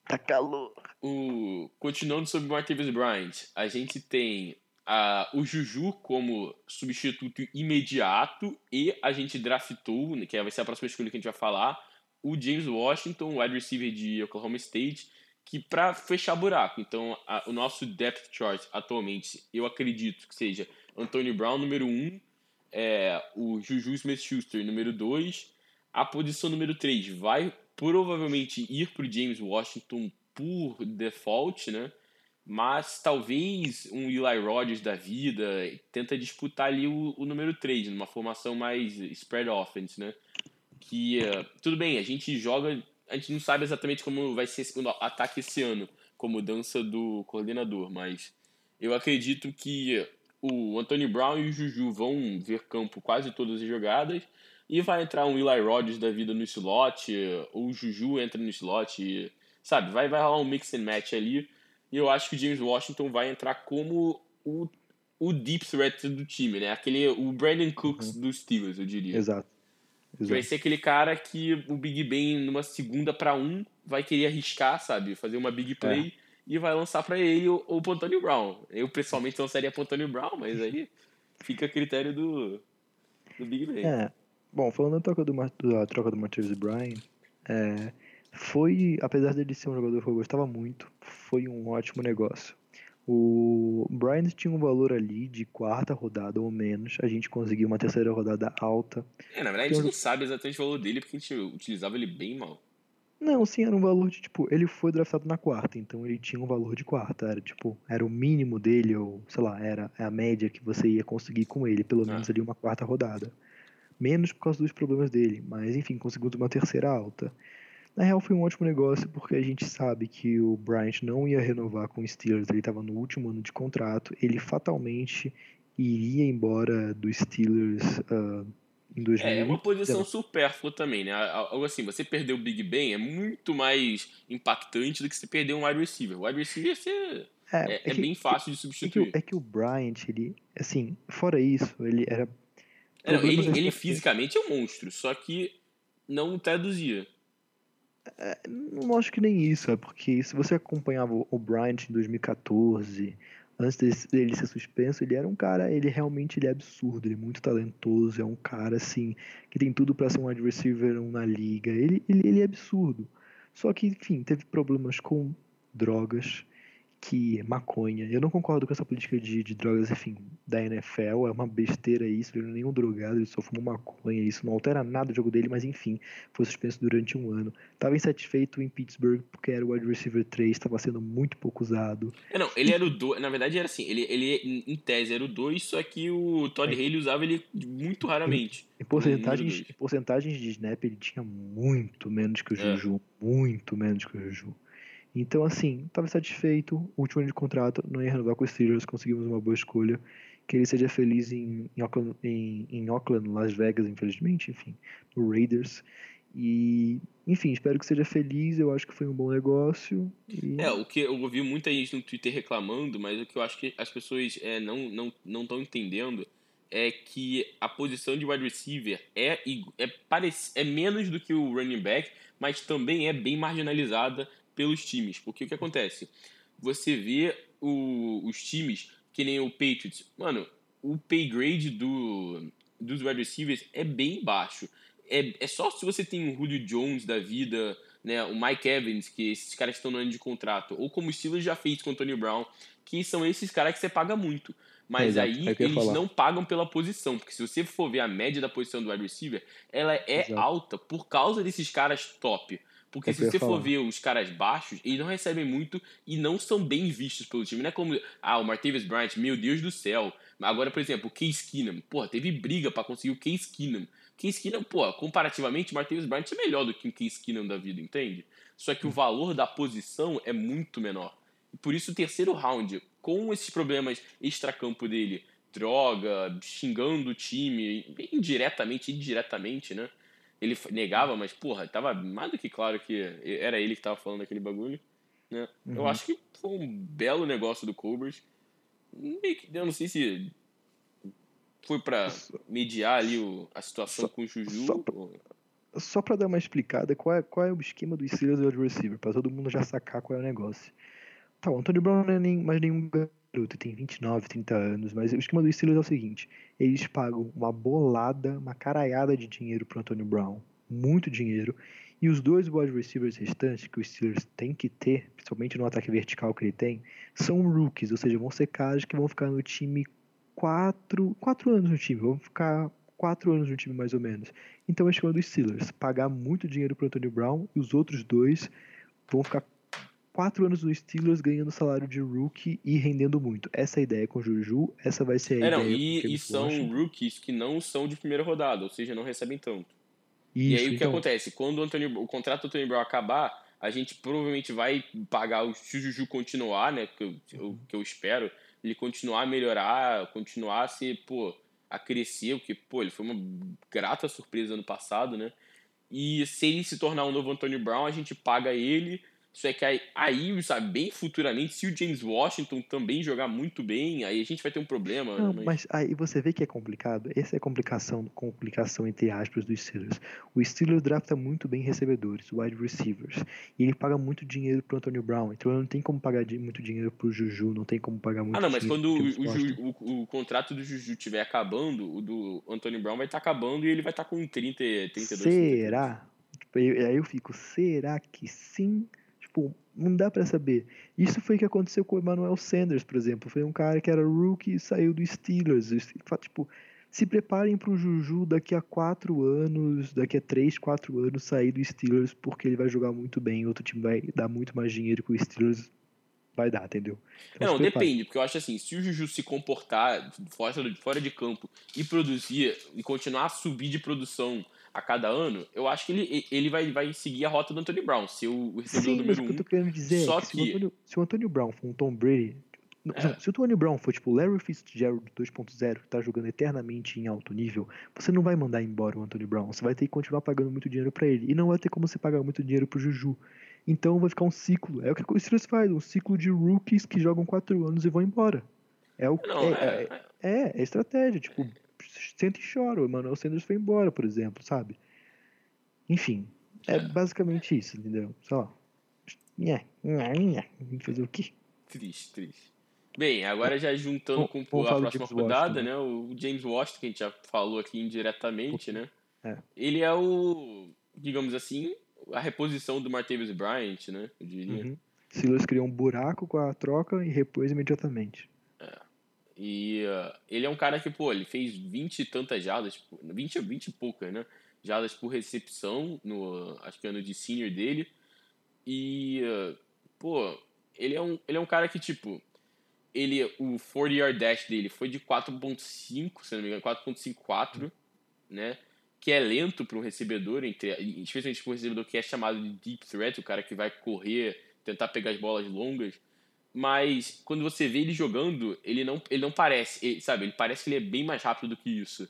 Tá calor. O... Continuando sobre o Martavis Bryant, a gente tem uh, o Juju como substituto imediato e a gente draftou, né, que vai ser a próxima escolha que a gente vai falar, o James Washington, wide receiver de Oklahoma State, que para fechar buraco. Então, a, o nosso depth chart atualmente, eu acredito que seja Antonio Brown número 1, um, é, o Juju Smith-Schuster número 2, a posição número 3 vai provavelmente ir para o James Washington por default, né? Mas talvez um Eli Rogers da vida tenta disputar ali o, o número 3, numa formação mais spread offense, né? Que, uh, tudo bem, a gente joga a gente não sabe exatamente como vai ser o ataque esse ano, com mudança do coordenador, mas eu acredito que o Anthony Brown e o Juju vão ver campo quase todas as jogadas e vai entrar um Eli Rodgers da vida no slot, ou o Juju entra no slot, e, sabe? Vai, vai rolar um mix and match ali. E eu acho que o James Washington vai entrar como o, o deep threat do time, né? Aquele, o Brandon Cooks uhum. dos Steelers, eu diria. Exato. Exato. Vai ser aquele cara que o Big Ben, numa segunda para um, vai querer arriscar, sabe? Fazer uma big play é. e vai lançar para ele o, o Brown. Eu, pessoalmente, lançaria pro Antonio Brown, mas aí fica a critério do, do Big Ben. É. Bom, falando da troca do, da troca do Martavis Bryan, é, foi, apesar dele ser um jogador que eu gostava muito, foi um ótimo negócio. O Bryant tinha um valor ali de quarta rodada ou menos. A gente conseguiu uma terceira rodada alta. É, na verdade a gente não sabe exatamente o valor dele porque a gente utilizava ele bem mal. Não, sim, era um valor de tipo, ele foi draftado na quarta, então ele tinha um valor de quarta, era tipo, era o mínimo dele, ou sei lá, era a média que você ia conseguir com ele, pelo ah. menos ali uma quarta rodada. Menos por causa dos problemas dele, mas enfim, conseguimos uma terceira alta. Na real foi um ótimo negócio porque a gente sabe que o Bryant não ia renovar com o Steelers, ele estava no último ano de contrato, ele fatalmente iria embora do Steelers uh, em 2000. É, é uma posição supérflua também, né? Algo assim, você perder o Big Ben é muito mais impactante do que você perder um wide receiver. O wide receiver você é, é, é, é que, bem fácil de substituir. É que, é que, o Bryant, ele, assim, fora isso, ele era. É, não, ele, ele [laughs] fisicamente é um monstro, só que não traduzia. É, não acho que nem isso, é porque se você acompanhava o Bryant em 2014, antes dele ser suspenso, ele era um cara, ele realmente ele é absurdo, ele é muito talentoso, é um cara assim, que tem tudo para ser um receiver na liga. Ele, ele, ele é absurdo. Só que, enfim, teve problemas com drogas, que maconha. Eu não concordo com essa política de, de drogas, enfim, da NFL. É uma besteira isso. Ele não é nenhum drogado, ele só fuma maconha. Isso não altera nada o jogo dele, mas enfim, foi suspenso durante um ano. Tava insatisfeito em Pittsburgh porque era o wide receiver 3, estava sendo muito pouco usado. É, não, ele era o 2. Na verdade, era assim, ele, ele em tese era o 2, só que o Todd é. Haley usava ele muito raramente. Em, em porcentagens, em porcentagens de snap, ele tinha muito menos que o é. Juju. muito menos que o Juju. Então, assim, estava satisfeito. Último ano de contrato, não ia renovar com os Steelers, conseguimos uma boa escolha. Que ele seja feliz em, em, Auckland, em, em Las Vegas, infelizmente, enfim, no Raiders. E, enfim, espero que seja feliz. Eu acho que foi um bom negócio. E... É, o que eu ouvi muita gente no Twitter reclamando, mas o que eu acho que as pessoas é, não estão não, não entendendo é que a posição de wide receiver é, é, parec é menos do que o running back, mas também é bem marginalizada pelos times. Porque o que acontece? Você vê o, os times, que nem o Patriots, mano, o pay grade do, dos wide receivers é bem baixo. É, é só se você tem o Julio Jones da vida, né, o Mike Evans, que esses caras estão no ano de contrato, ou como o Steelers já fez com o Antonio Brown, que são esses caras que você paga muito. Mas Exato, aí é eles falar. não pagam pela posição, porque se você for ver a média da posição do wide receiver, ela é Exato. alta por causa desses caras top. Porque é se você for ver os caras baixos, eles não recebem muito e não são bem vistos pelo time. Não é como, ah, o Martavis Bryant, meu Deus do céu. Agora, por exemplo, o Case Keenum. Porra, teve briga para conseguir o Case Keenum. Case Keenum, pô, comparativamente, o Martavis Bryant é melhor do que o Case Keenum da vida, entende? Só que o valor da posição é muito menor. E por isso o terceiro round, com esses problemas extracampo dele, droga, xingando o time, indiretamente, indiretamente, né? Ele negava, mas, porra, tava mais do que claro que era ele que tava falando aquele bagulho. Né? Uhum. Eu acho que foi um belo negócio do Cobras. Eu não sei se foi para mediar ali o, a situação só, com o Juju. Só pra, ou... só pra dar uma explicada, qual é, qual é o esquema do Steelers e wide receiver, pra todo mundo já sacar qual é o negócio. Tá, o Antônio Brown não é nem, mais nenhum garoto tem 29, 30 anos, mas o esquema do Steelers é o seguinte: eles pagam uma bolada, uma caraiada de dinheiro pro Antonio Brown, muito dinheiro, e os dois wide receivers restantes que o Steelers tem que ter, principalmente no ataque vertical que ele tem, são rookies, ou seja, vão ser caras que vão ficar no time quatro, quatro anos no time, vão ficar quatro anos no time mais ou menos. Então é o esquema do Steelers, pagar muito dinheiro pro Antonio Brown e os outros dois vão ficar quatro anos no Steelers ganhando salário de rookie e rendendo muito. Essa é a ideia com o Juju, essa vai ser a É, ideia. não, e, e são Washington. rookies que não são de primeira rodada, ou seja, não recebem tanto. e Isso, aí o que então, acontece? Quando o, o contrato do Anthony Brown acabar, a gente provavelmente vai pagar o se o Juju continuar, né? Que eu, eu- que eu espero, ele continuar a melhorar, continuar a ser, pô, a crescer, porque, pô, ele foi uma grata surpresa ano passado, né? E se ele se tornar um novo Antonio Brown, a gente paga ele. Só é que aí, aí, sabe, bem futuramente, se o James Washington também jogar muito bem, aí a gente vai ter um problema. Não, né? mas aí você vê que é complicado. Essa é a complicação, complicação entre aspas do Steelers. O Steelers drafta muito bem recebedores, wide receivers, e ele paga muito dinheiro pro Antonio Brown. Então não tem como pagar muito dinheiro pro Juju, não tem como pagar muito Ah, não, mas quando o, o o- o contrato do Juju estiver acabando, o do Anthony Brown vai estar acabando e ele vai estar com 30, 32, 33. Será? Tipo, eu- aí eu fico, será que sim? Tipo, não dá pra saber. Isso foi o que aconteceu com o Emmanuel Sanders, por exemplo. Foi um cara que era rookie e saiu do Steelers. Tipo, se preparem pro Juju daqui a quatro anos, daqui a três, quatro anos, sair do Steelers, porque ele vai jogar muito bem. Outro time vai dar muito mais dinheiro que o Steelers vai dar, entendeu? Então, Não, depende, porque eu acho assim, se o Juju se comportar fora de, fora de campo e produzir e continuar a subir de produção a cada ano, eu acho que ele, ele vai, vai seguir a rota do Anthony Brown, ser o recebedor Sim, mas número o que eu um. tô querendo dizer Só é que, Se, o que- Antônio, se o Antônio Brown for um Tom Brady. É. se o Tony Brown for tipo Larry Fitzgerald 2.0, que tá jogando eternamente em alto nível, você não vai mandar embora o Antônio Brown. Você vai ter que continuar pagando muito dinheiro pra ele. E não vai ter como você pagar muito dinheiro pro Juju. Então vai ficar um ciclo. É o que o Steelers faz, um ciclo de rookies que jogam 4 anos e vão embora. É o Não, é, é, é, é, é estratégia. Tipo, senta e chora. O Emmanuel Sanders foi embora, por exemplo, sabe? Enfim, é É. basicamente isso, entendeu? Só. Nhé, nhé, nhé. Fazer o quê? Triste, triste. Bem, agora já juntando Vamos- com a próxima rodada, Washington, né? O James Washington, que a gente já falou aqui indiretamente, né? É. Ele é o, digamos assim, a reposição do Martavis Bryant, né? Eu diria. Uhum. Steelers criou um buraco com a troca e repôs imediatamente. E uh, ele é um cara que, pô, ele fez 20 e tantas jadas, 20, 20 e poucas, né? Jadas por recepção, no, acho que ano de senior dele. E, uh, pô, ele é, um, ele é um cara que, tipo, ele, o 40 yard dash dele foi de 4.5, se não me engano, 4.54, né? Que é lento para um recebedor, entre, especialmente para um recebedor que é chamado de deep threat, o cara que vai correr, tentar pegar as bolas longas mas quando você vê ele jogando, ele não, ele não parece, ele- sabe? Ele parece que ele é bem mais rápido do que isso.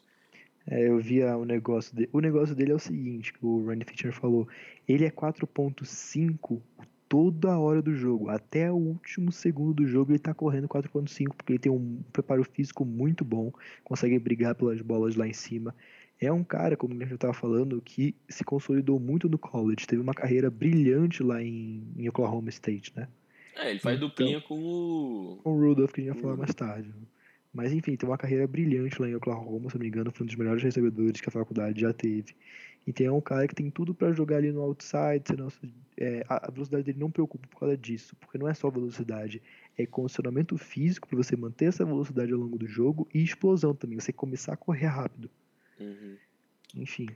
É, eu via o negócio dele. O negócio dele é o seguinte, que o Randy Fischer falou. Ele é 4.5 toda hora do jogo. Até o último segundo do jogo ele tá correndo 4.5, porque ele tem um preparo físico muito bom, consegue brigar pelas bolas lá em cima. É um cara, como a gente estava falando, que se consolidou muito no college. Teve uma carreira brilhante lá em, em Oklahoma State, né? É, ele faz Então- duplinha com o. com o Rudolph, que a gente vai falar mais tarde. Mas enfim, tem uma carreira brilhante lá em Oklahoma, se não me engano, foi um dos melhores recebedores que a faculdade já teve. E tem um cara que tem tudo pra jogar ali no outside, ser nosso, é, a velocidade dele não preocupa por causa disso, porque não é só velocidade, é condicionamento físico pra você manter essa velocidade ao longo do jogo e explosão também, você começar a correr rápido. Uhum. Enfim.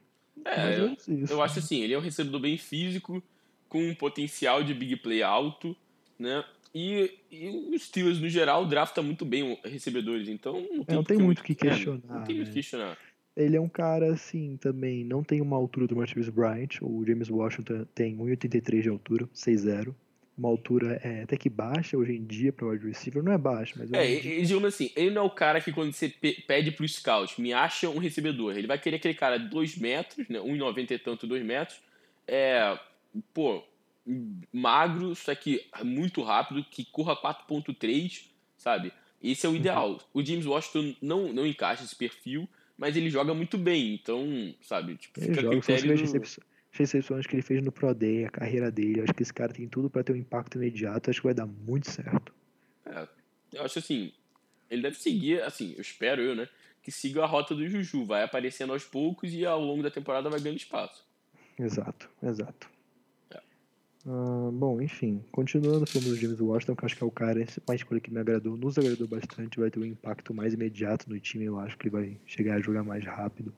É, eu, eu acho assim, ele é um recebedor bem físico, com um potencial de big play alto, né? E, e os Steelers, no geral, drafta muito bem recebedores, então não tem, não tem muito o que é, questionar, não tem muito o né? que questionar. Ele é um cara, assim, também não tem uma altura do Martavis Bryant. O James Washington tem 1,83 de altura, 6'0". Uma altura é, até que baixa hoje em dia para wide receiver. Não é baixa, mas... É, dia- e, digamos assim, ele não é o cara que quando você pe- pede pro scout, me acha um recebedor, ele vai querer aquele cara de 2 metros, né, 1,90 e tanto, 2 metros, é, pô, magro, só que muito rápido, que corra 4.3, sabe? Esse é o ideal. O James Washington não, não encaixa esse perfil, mas ele joga muito bem, então, sabe, tipo, Ele fica joga, critério as do... recepções, as recepções que ele fez no Pro Day, a carreira dele, acho que esse cara tem tudo para ter um impacto imediato. Acho que vai dar muito certo. É, eu acho assim, ele deve seguir, assim, eu espero eu, né? Que siga a rota do Juju. Vai aparecendo aos poucos e ao longo da temporada vai ganhando espaço. Exato, exato. Uh, bom, enfim, continuando falando do James Washington, que eu acho que é o cara, uma escolha que me agradou, nos agradou bastante, vai ter um impacto mais imediato no time, eu acho que ele vai chegar a jogar mais rápido.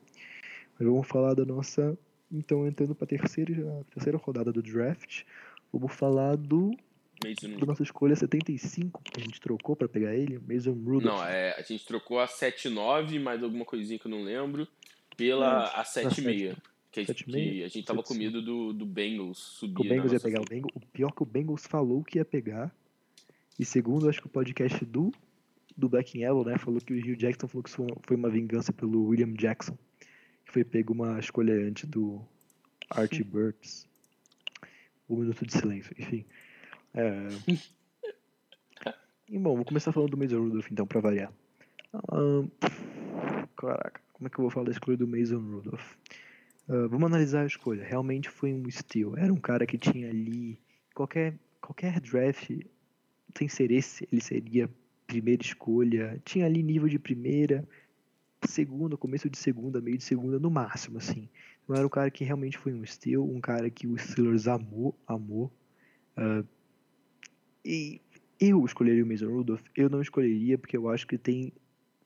Mas vamos falar da nossa. Então, entrando para a terceira, terceira rodada do draft, vamos falar do Mason da nossa escolha 75, que a gente trocou para pegar ele, Mason Rudolph. Não, é, a gente trocou a 79, mais alguma coisinha que eu não lembro, pela é, a 76. Que a, gente, que a gente tava com medo do, do Bengals subir. O Bengals ia pegar o Bengals. O pior que o Bengals falou que ia pegar. E segundo, acho que o podcast do, do Black Yellow, né, falou que o Hugh Jackson falou que isso foi uma vingança pelo William Jackson. Que foi pego uma escolha antes do Archie Burks. Um minuto de silêncio, enfim. É... [laughs] e bom, vou começar falando do Mason Rudolph então, pra variar. Um... Caraca, como é que eu vou falar da escolha do Mason Rudolph? Uh, vamos analisar a escolha. Realmente foi um steal. Era um cara que tinha ali. Qualquer, qualquer draft, sem ser esse, ele seria primeira escolha. Tinha ali nível de primeira, segunda, começo de segunda, meio de segunda, no máximo, assim. Não era um cara que realmente foi um steal, um cara que o Steelers amou, amou. Uh, e eu escolheria o Mason Rudolph. Eu não escolheria porque eu acho que tem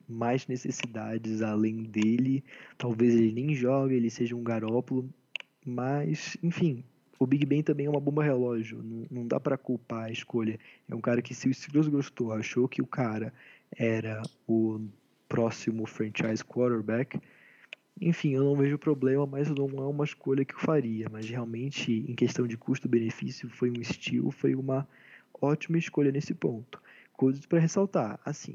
mais necessidades além dele. Talvez ele nem jogue, ele seja um garópolo. Mas, enfim, o Big Ben também é uma bomba relógio. Não, não dá para culpar a escolha. É um cara que, se o Steelers gostou, achou que o cara era o próximo franchise quarterback. Enfim, eu não vejo problema, mas não é uma escolha que eu faria. Mas realmente, em questão de custo-benefício, foi um estilo, foi uma ótima escolha nesse ponto. Coisas para ressaltar, assim,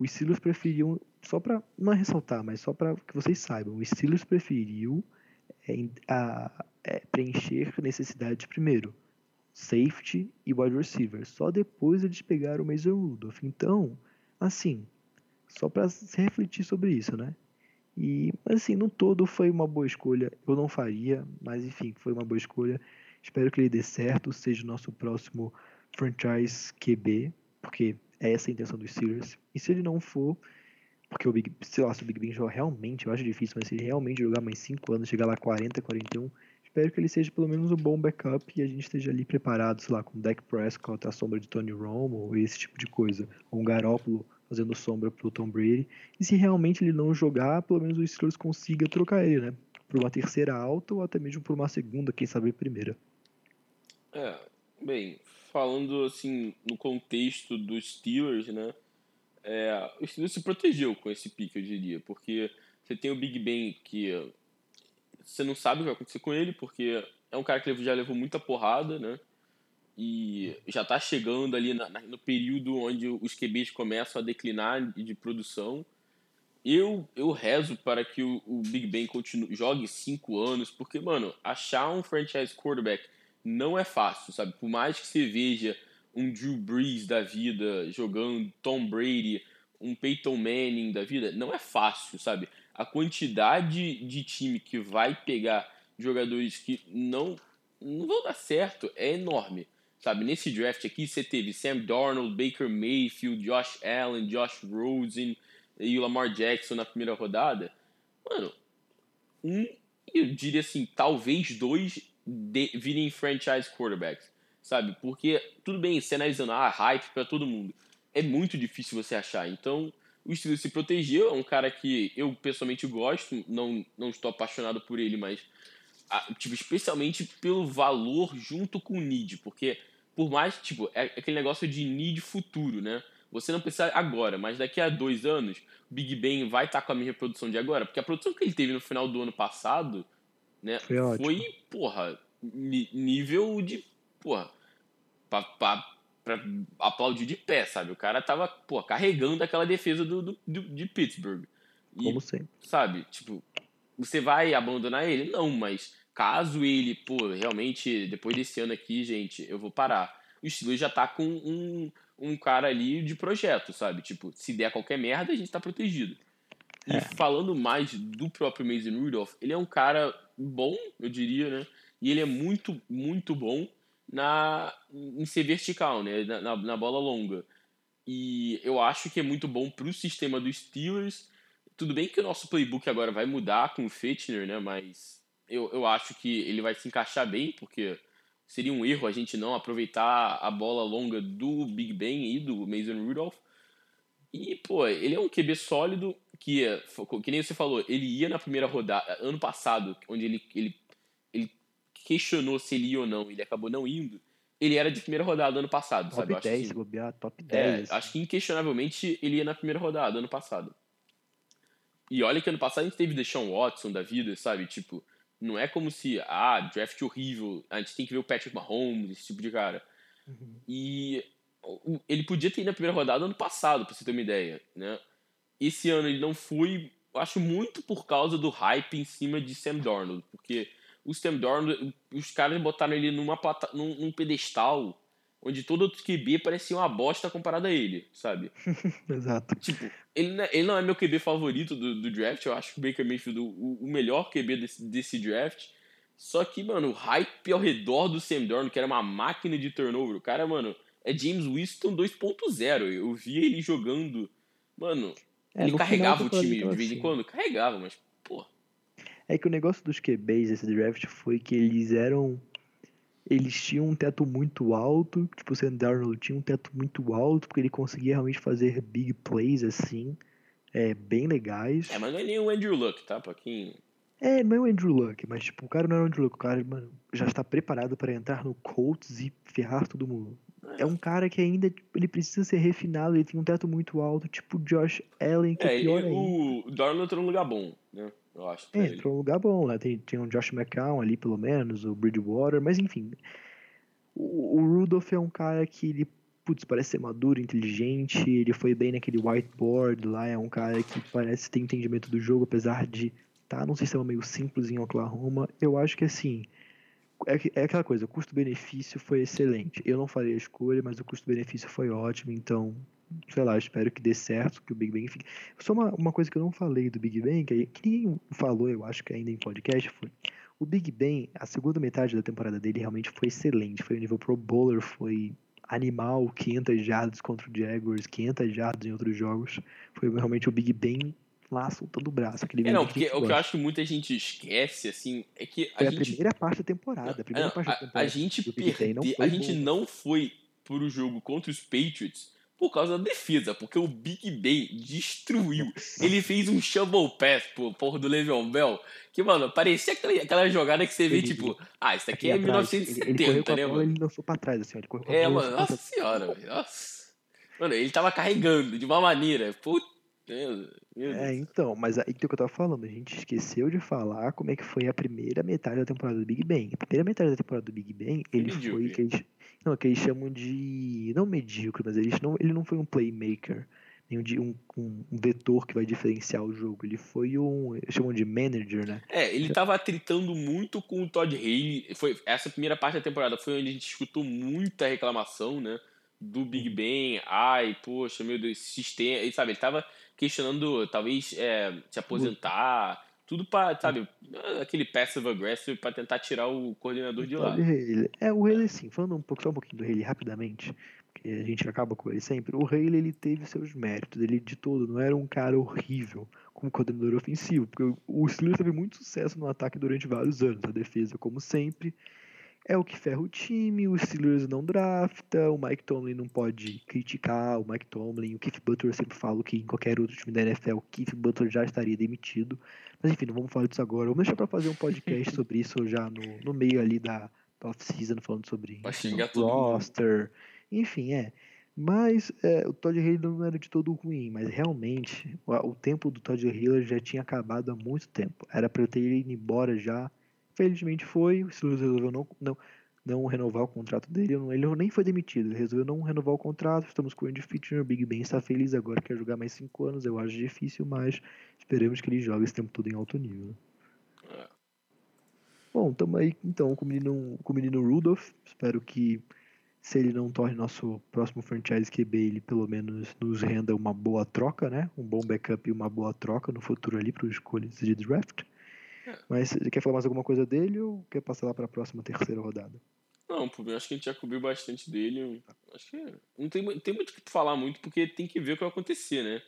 os Steelers preferiam, só para não ressaltar, mas só para que vocês saibam, os Steelers preferiu é, a, é, preencher necessidades primeiro, safety e wide receiver. Só depois eles pegaram o Mason Rudolph. Então, assim, só para refletir sobre isso, né? E, assim, no todo foi uma boa escolha. Eu não faria, mas enfim, foi uma boa escolha. Espero que ele dê certo, seja o nosso próximo franchise QB, porque é essa a intenção dos Steelers. E se ele não for, porque o Big, sei lá, se o Big Ben jogar realmente, eu acho difícil, mas se ele realmente jogar mais 5 anos, chegar lá 40, 41, espero que ele seja pelo menos um bom backup e a gente esteja ali preparado, sei lá, com o Dak Prescott, a sombra de Tony Romo, esse tipo de coisa. Ou um Garópolo fazendo sombra pro Tom Brady. E se realmente ele não jogar, pelo menos o Steelers consiga trocar ele, né? Por uma terceira alta ou até mesmo por uma segunda, quem sabe primeira. É, bem, falando assim no contexto dos Steelers, né? É, o Steelers se protegeu com esse pique, eu diria, porque você tem o Big Ben que você não sabe o que vai acontecer com ele, porque é um cara que já levou muita porrada, né? E já está chegando ali na, no período onde os QBs começam a declinar de produção. Eu, eu rezo para que o, o Big Ben continue, jogue cinco anos, porque, mano, achar um franchise quarterback não é fácil, sabe? Por mais que você veja um Drew Brees da vida jogando Tom Brady, um Peyton Manning da vida, não é fácil, sabe? A quantidade de time que vai pegar jogadores que não, não vão dar certo é enorme, sabe? Nesse draft aqui você teve Sam Darnold, Baker Mayfield, Josh Allen, Josh Rosen e o Lamar Jackson na primeira rodada. Mano, um, eu diria assim, talvez dois de, virem franchise quarterbacks, sabe? Porque, tudo bem, você analisando, ah, hype para todo mundo. É muito difícil você achar. Então, o Steelers se protegeu. É um cara que eu pessoalmente gosto, não, não estou apaixonado por ele, mas tipo, especialmente pelo valor junto com o need, porque por mais, tipo, é aquele negócio de need futuro, né? Você não precisa agora, mas daqui a dois anos, Big Ben vai estar com a mesma produção de agora, porque a produção que ele teve no final do ano passado né? Foi, Foi porra, nível de, porra, pra, pra, pra, aplaudir de pé, sabe? O cara tava, porra, carregando aquela defesa do, do, do de Pittsburgh. E, Como sempre. Sabe, tipo, você vai abandonar ele? Não, mas caso ele, pô, realmente, depois desse ano aqui, gente, eu vou parar. O Steelers já tá com um, um cara ali de projeto, sabe? Tipo, se der qualquer merda, a gente tá protegido. E é. falando mais do próprio Mason Rudolph, ele é um cara bom, eu diria, né? E ele é muito, muito bom na, em ser vertical, né? Na, na, na bola longa. E eu acho que é muito bom pro sistema dos Steelers. Tudo bem que o nosso playbook agora vai mudar com o Fitchner, né? Mas eu, eu acho que ele vai se encaixar bem, porque seria um erro a gente não aproveitar a bola longa do Big Ben e do Mason Rudolph. E, pô, ele é um QB sólido que, que nem você falou, ele ia na primeira rodada, ano passado, onde ele, ele, ele questionou se ele ia ou não, ele acabou não indo. Ele era de primeira rodada ano passado, top sabe? Top 10, que, bobear, top 10. É, assim. acho que inquestionavelmente ele ia na primeira rodada ano passado. E olha que ano passado a gente teve Deshaun Watson da vida, sabe? Tipo, não é como se, ah, draft horrível, a gente tem que ver o Patrick Mahomes, esse tipo de cara. Uhum. E ele podia ter ido na primeira rodada ano passado, pra você ter uma ideia, né? Esse ano ele não foi, acho muito por causa do hype em cima de Sam Darnold, porque o Sam Darnold, os caras botaram ele numa plata, num, num pedestal onde todo outro QB parecia uma bosta comparado a ele, sabe? [laughs] Exato. Tipo, ele, não é, ele não é meu QB favorito do, do draft, eu acho que o Baker Mayfield o, o melhor QB desse, desse draft. Só que, mano, o hype ao redor do Sam Darnold, que era uma máquina de turnover, o cara, mano, é James Winston 2.0. Eu via ele jogando. Mano, é, ele carregava o time de vez em assim. quando? Carregava, mas, pô. É que o negócio dos QBs desse draft foi que eles eram. Eles tinham um teto muito alto. Tipo, o Sam Darnold tinha um teto muito alto, porque ele conseguia realmente fazer big plays assim. É, bem legais. É, mas não é nem o Andrew Luck, tá? Pra quem. É, não é o Andrew Luck, mas tipo, o cara não é o Andrew Luck. O cara mano, já está preparado para entrar no Colts e ferrar todo mundo é um cara que ainda tipo, ele precisa ser refinado, ele tem um teto muito alto, tipo Josh Allen, que é, é pior ele, O Darnold entrou num lugar bom, né? Eu acho. É, entrou num lugar bom, né? Tem, tem um Josh McCown ali, pelo menos, o Bridgewater, mas enfim. O, o Rudolph é um cara que ele, putz, parece ser maduro, inteligente, ele foi bem naquele whiteboard lá, é um cara que parece ter entendimento do jogo, apesar de estar tá num sistema meio simples em Oklahoma. Eu acho que assim é, é aquela coisa, o custo-benefício foi excelente. Eu não falei a escolha, mas o custo-benefício foi ótimo, então, sei lá, espero que dê certo, que o Big Bang fique. Só uma, uma coisa que eu não falei do Big Bang, que, que ninguém falou, eu acho que ainda em podcast, foi. O Big Bang, a segunda metade da temporada dele realmente foi excelente. Foi o nível Pro Bowler, foi animal, 500 jardas contra o Jaguars, 500 jardas em outros jogos. Foi realmente o Big Bang lá soltando o braço. Aquele é, não, porque o que eu acho que muita gente esquece, assim, é que. A foi gente... a primeira parte da temporada. A, primeira não, parte a, da temporada a gente perdeu. A gente bom. não foi pro jogo contra os Patriots por causa da defesa, porque o Big Ben destruiu. Ele fez um shovel pass pro porra do Le'Veon Bell, que, mano, parecia aquela, aquela jogada que você vê, ele, tipo, ah, isso aqui, é 1970, ele, ele né, mano? Ele lançou pra trás, assim, ele correu É, mano, nossa senhora, velho, nossa. Mano, ele tava carregando de uma maneira, puta é, então, mas aí que eu tava falando, a gente esqueceu de falar como é que foi a primeira metade da temporada do Big Bang. A primeira metade da temporada do Big Bang, ele foi que eles, não, que eles chamam de não medíocre, mas eles não, ele não foi um playmaker, nem um, um, um vetor que vai diferenciar o jogo. Ele foi um, eles chamam de manager, né? É, ele tava tritando muito com o Todd Haley. Foi essa primeira parte da temporada foi onde a gente escutou muita reclamação, né? Do Big uhum. Bang, ai, poxa, meu Deus, sistema, e sabe, ele tava questionando talvez é, se aposentar, tudo para, sabe, aquele passive aggressive para tentar tirar o coordenador de lá. É, o Haley, sim, falando um pouco, só um pouquinho do Haley rapidamente, porque a gente acaba com ele sempre. O Haley, ele teve seus méritos, ele de todo não era um cara horrível como coordenador ofensivo, porque o Steelers teve muito sucesso no ataque durante vários anos, a defesa, como sempre, é o que ferra o time, o Steelers não drafta, o Mike Tomlin não pode criticar o Mike Tomlin, o Keith Butler eu sempre falo que em qualquer outro time da NFL o Keith Butler já estaria demitido. Mas enfim, não vamos falar disso agora. Vamos deixar para fazer um podcast [laughs] sobre isso já no, no meio ali da, da off-season, falando sobre roster. Enfim, é. Mas é, o Todd Haley não era de todo ruim, mas realmente o, o tempo do Todd Haley já tinha acabado há muito tempo. Era para eu ter ido embora já Felizmente foi, o Steelers resolveu não, não, não renovar o contrato dele, ele nem foi demitido, ele resolveu não renovar o contrato, estamos com o Andy Fitcher, o Big Ben está feliz agora, quer jogar mais 5 anos, eu acho difícil, mas esperamos que ele jogue esse tempo todo em alto nível. É. Bom, estamos aí então com o, menino, com o menino Rudolph, espero que se ele não torne nosso próximo franchise QB, ele pelo menos nos renda uma boa troca, né? Um bom backup e uma boa troca no futuro ali para os escolhas de draft. Mas quer falar mais alguma coisa dele ou quer passar lá para a próxima terceira rodada? Não, eu acho que a gente já cobriu bastante dele. Acho que não tem, tem muito o que falar muito, porque tem que ver o que vai acontecer, né?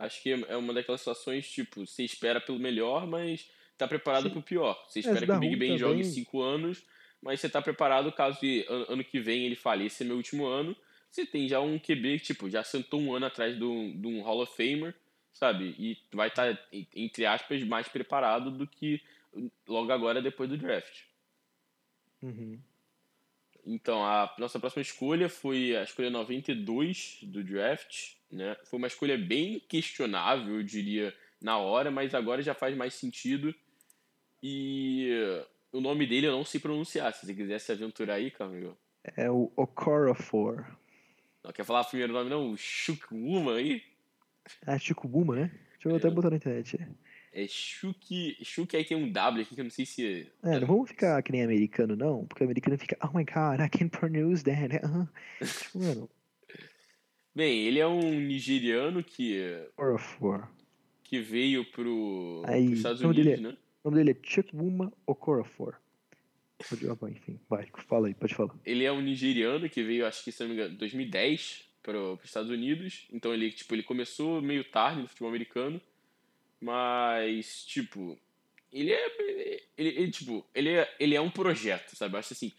Acho que é uma daquelas situações, tipo, você espera pelo melhor, mas tá preparado Sim. pro pior. Você espera que o Big Ben jogue cinco anos, mas você tá preparado caso de ano que vem ele fale, esse é meu último ano. Você tem já um QB, tipo, já sentou um ano atrás de um Hall of Famer, sabe? E vai estar, tá, entre aspas, mais preparado do que logo agora depois do draft. Uhum. Então, a nossa próxima escolha foi a escolha 92 do draft. Né? Foi uma escolha bem questionável, eu diria, na hora, mas agora já faz mais sentido. E o nome dele eu não sei pronunciar. Se você quiser se aventurar aí, Camilo. É o Okorafor. Não quer falar o primeiro nome, não? O Shukuma aí? Ah, Shukuma, né? Deixa eu é. até botar na internet. É Shuki. Shuki aí tem um W aqui que eu não sei se. É, não vamos ficar que nem americano, não, porque o americano fica, oh my god, I can't pronounce that. [laughs] Uh -huh. Mano. Bem, ele é um nigeriano que. Okorafor. Que veio pro, aí, pros Estados Unidos, é, né? O nome dele é Chukwuma Okorafor. Enfim, vai, fala aí, pode falar. Ele é um nigeriano que veio, acho que se não me engano, 2010 para os Estados Unidos. Então ele, tipo, ele começou meio tarde no futebol americano. Mas, tipo, ele é. Ele, ele, tipo, ele é, ele é um projeto, sabe? Eu acho assim.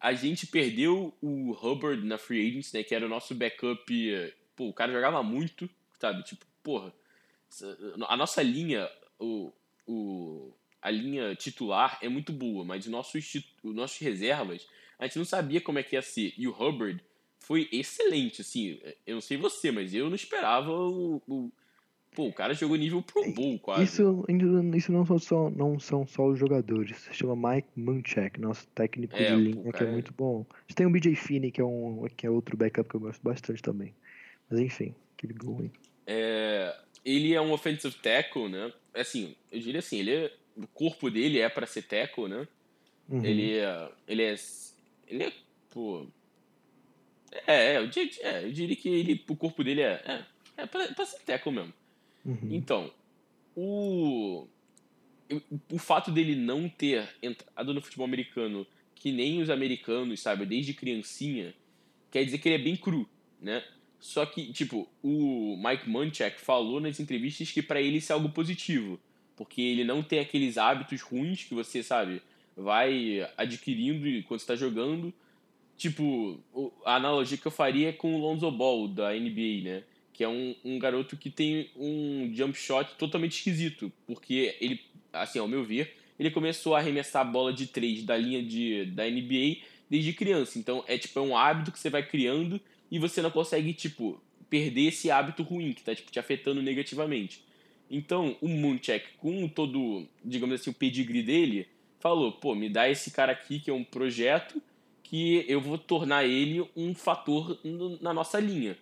A gente perdeu o Hubbard na Free Agents, né? Que era o nosso backup. Pô, o cara jogava muito, sabe? Tipo, porra. A nossa linha, o, o, a linha titular é muito boa, mas os nossos, os nossos reservas, a gente não sabia como é que ia ser. E o Hubbard foi excelente, assim. Eu não sei você, mas eu não esperava o, o Pô, o cara jogou nível Pro Bowl quase. Isso, isso não, são só, não são só os jogadores. Se chama Mike Munchak, nosso técnico é, de linha, que é muito bom. A gente tem o BJ Finney, que é, um, que é outro backup que eu gosto bastante também. Mas enfim, aquele gol aí. É, ele é um offensive tackle, né? Assim, eu diria assim, ele é, o corpo dele é para ser tackle, né? Uhum. Ele, é, ele é. Ele é. Pô. É, eu diria, é, eu diria que ele, o corpo dele é. É, é pra, pra ser tackle mesmo. Uhum. Então, o, o fato dele não ter entrado no futebol americano que nem os americanos, sabe, desde criancinha, quer dizer que ele é bem cru, né? Só que, tipo, o Mike Munchak falou nas entrevistas que para ele isso é algo positivo, porque ele não tem aqueles hábitos ruins que você, sabe, vai adquirindo enquanto está jogando. Tipo, a analogia que eu faria é com o Lonzo Ball da NBA, né? que é um, um garoto que tem um jump shot totalmente esquisito, porque ele, assim, ao meu ver, ele começou a arremessar a bola de três da linha de, da NBA desde criança. Então é tipo é um hábito que você vai criando e você não consegue tipo perder esse hábito ruim que tá tipo te afetando negativamente. Então o Munchak com todo, digamos assim, o pedigree dele, falou: "Pô, me dá esse cara aqui que é um projeto que eu vou tornar ele um fator na nossa linha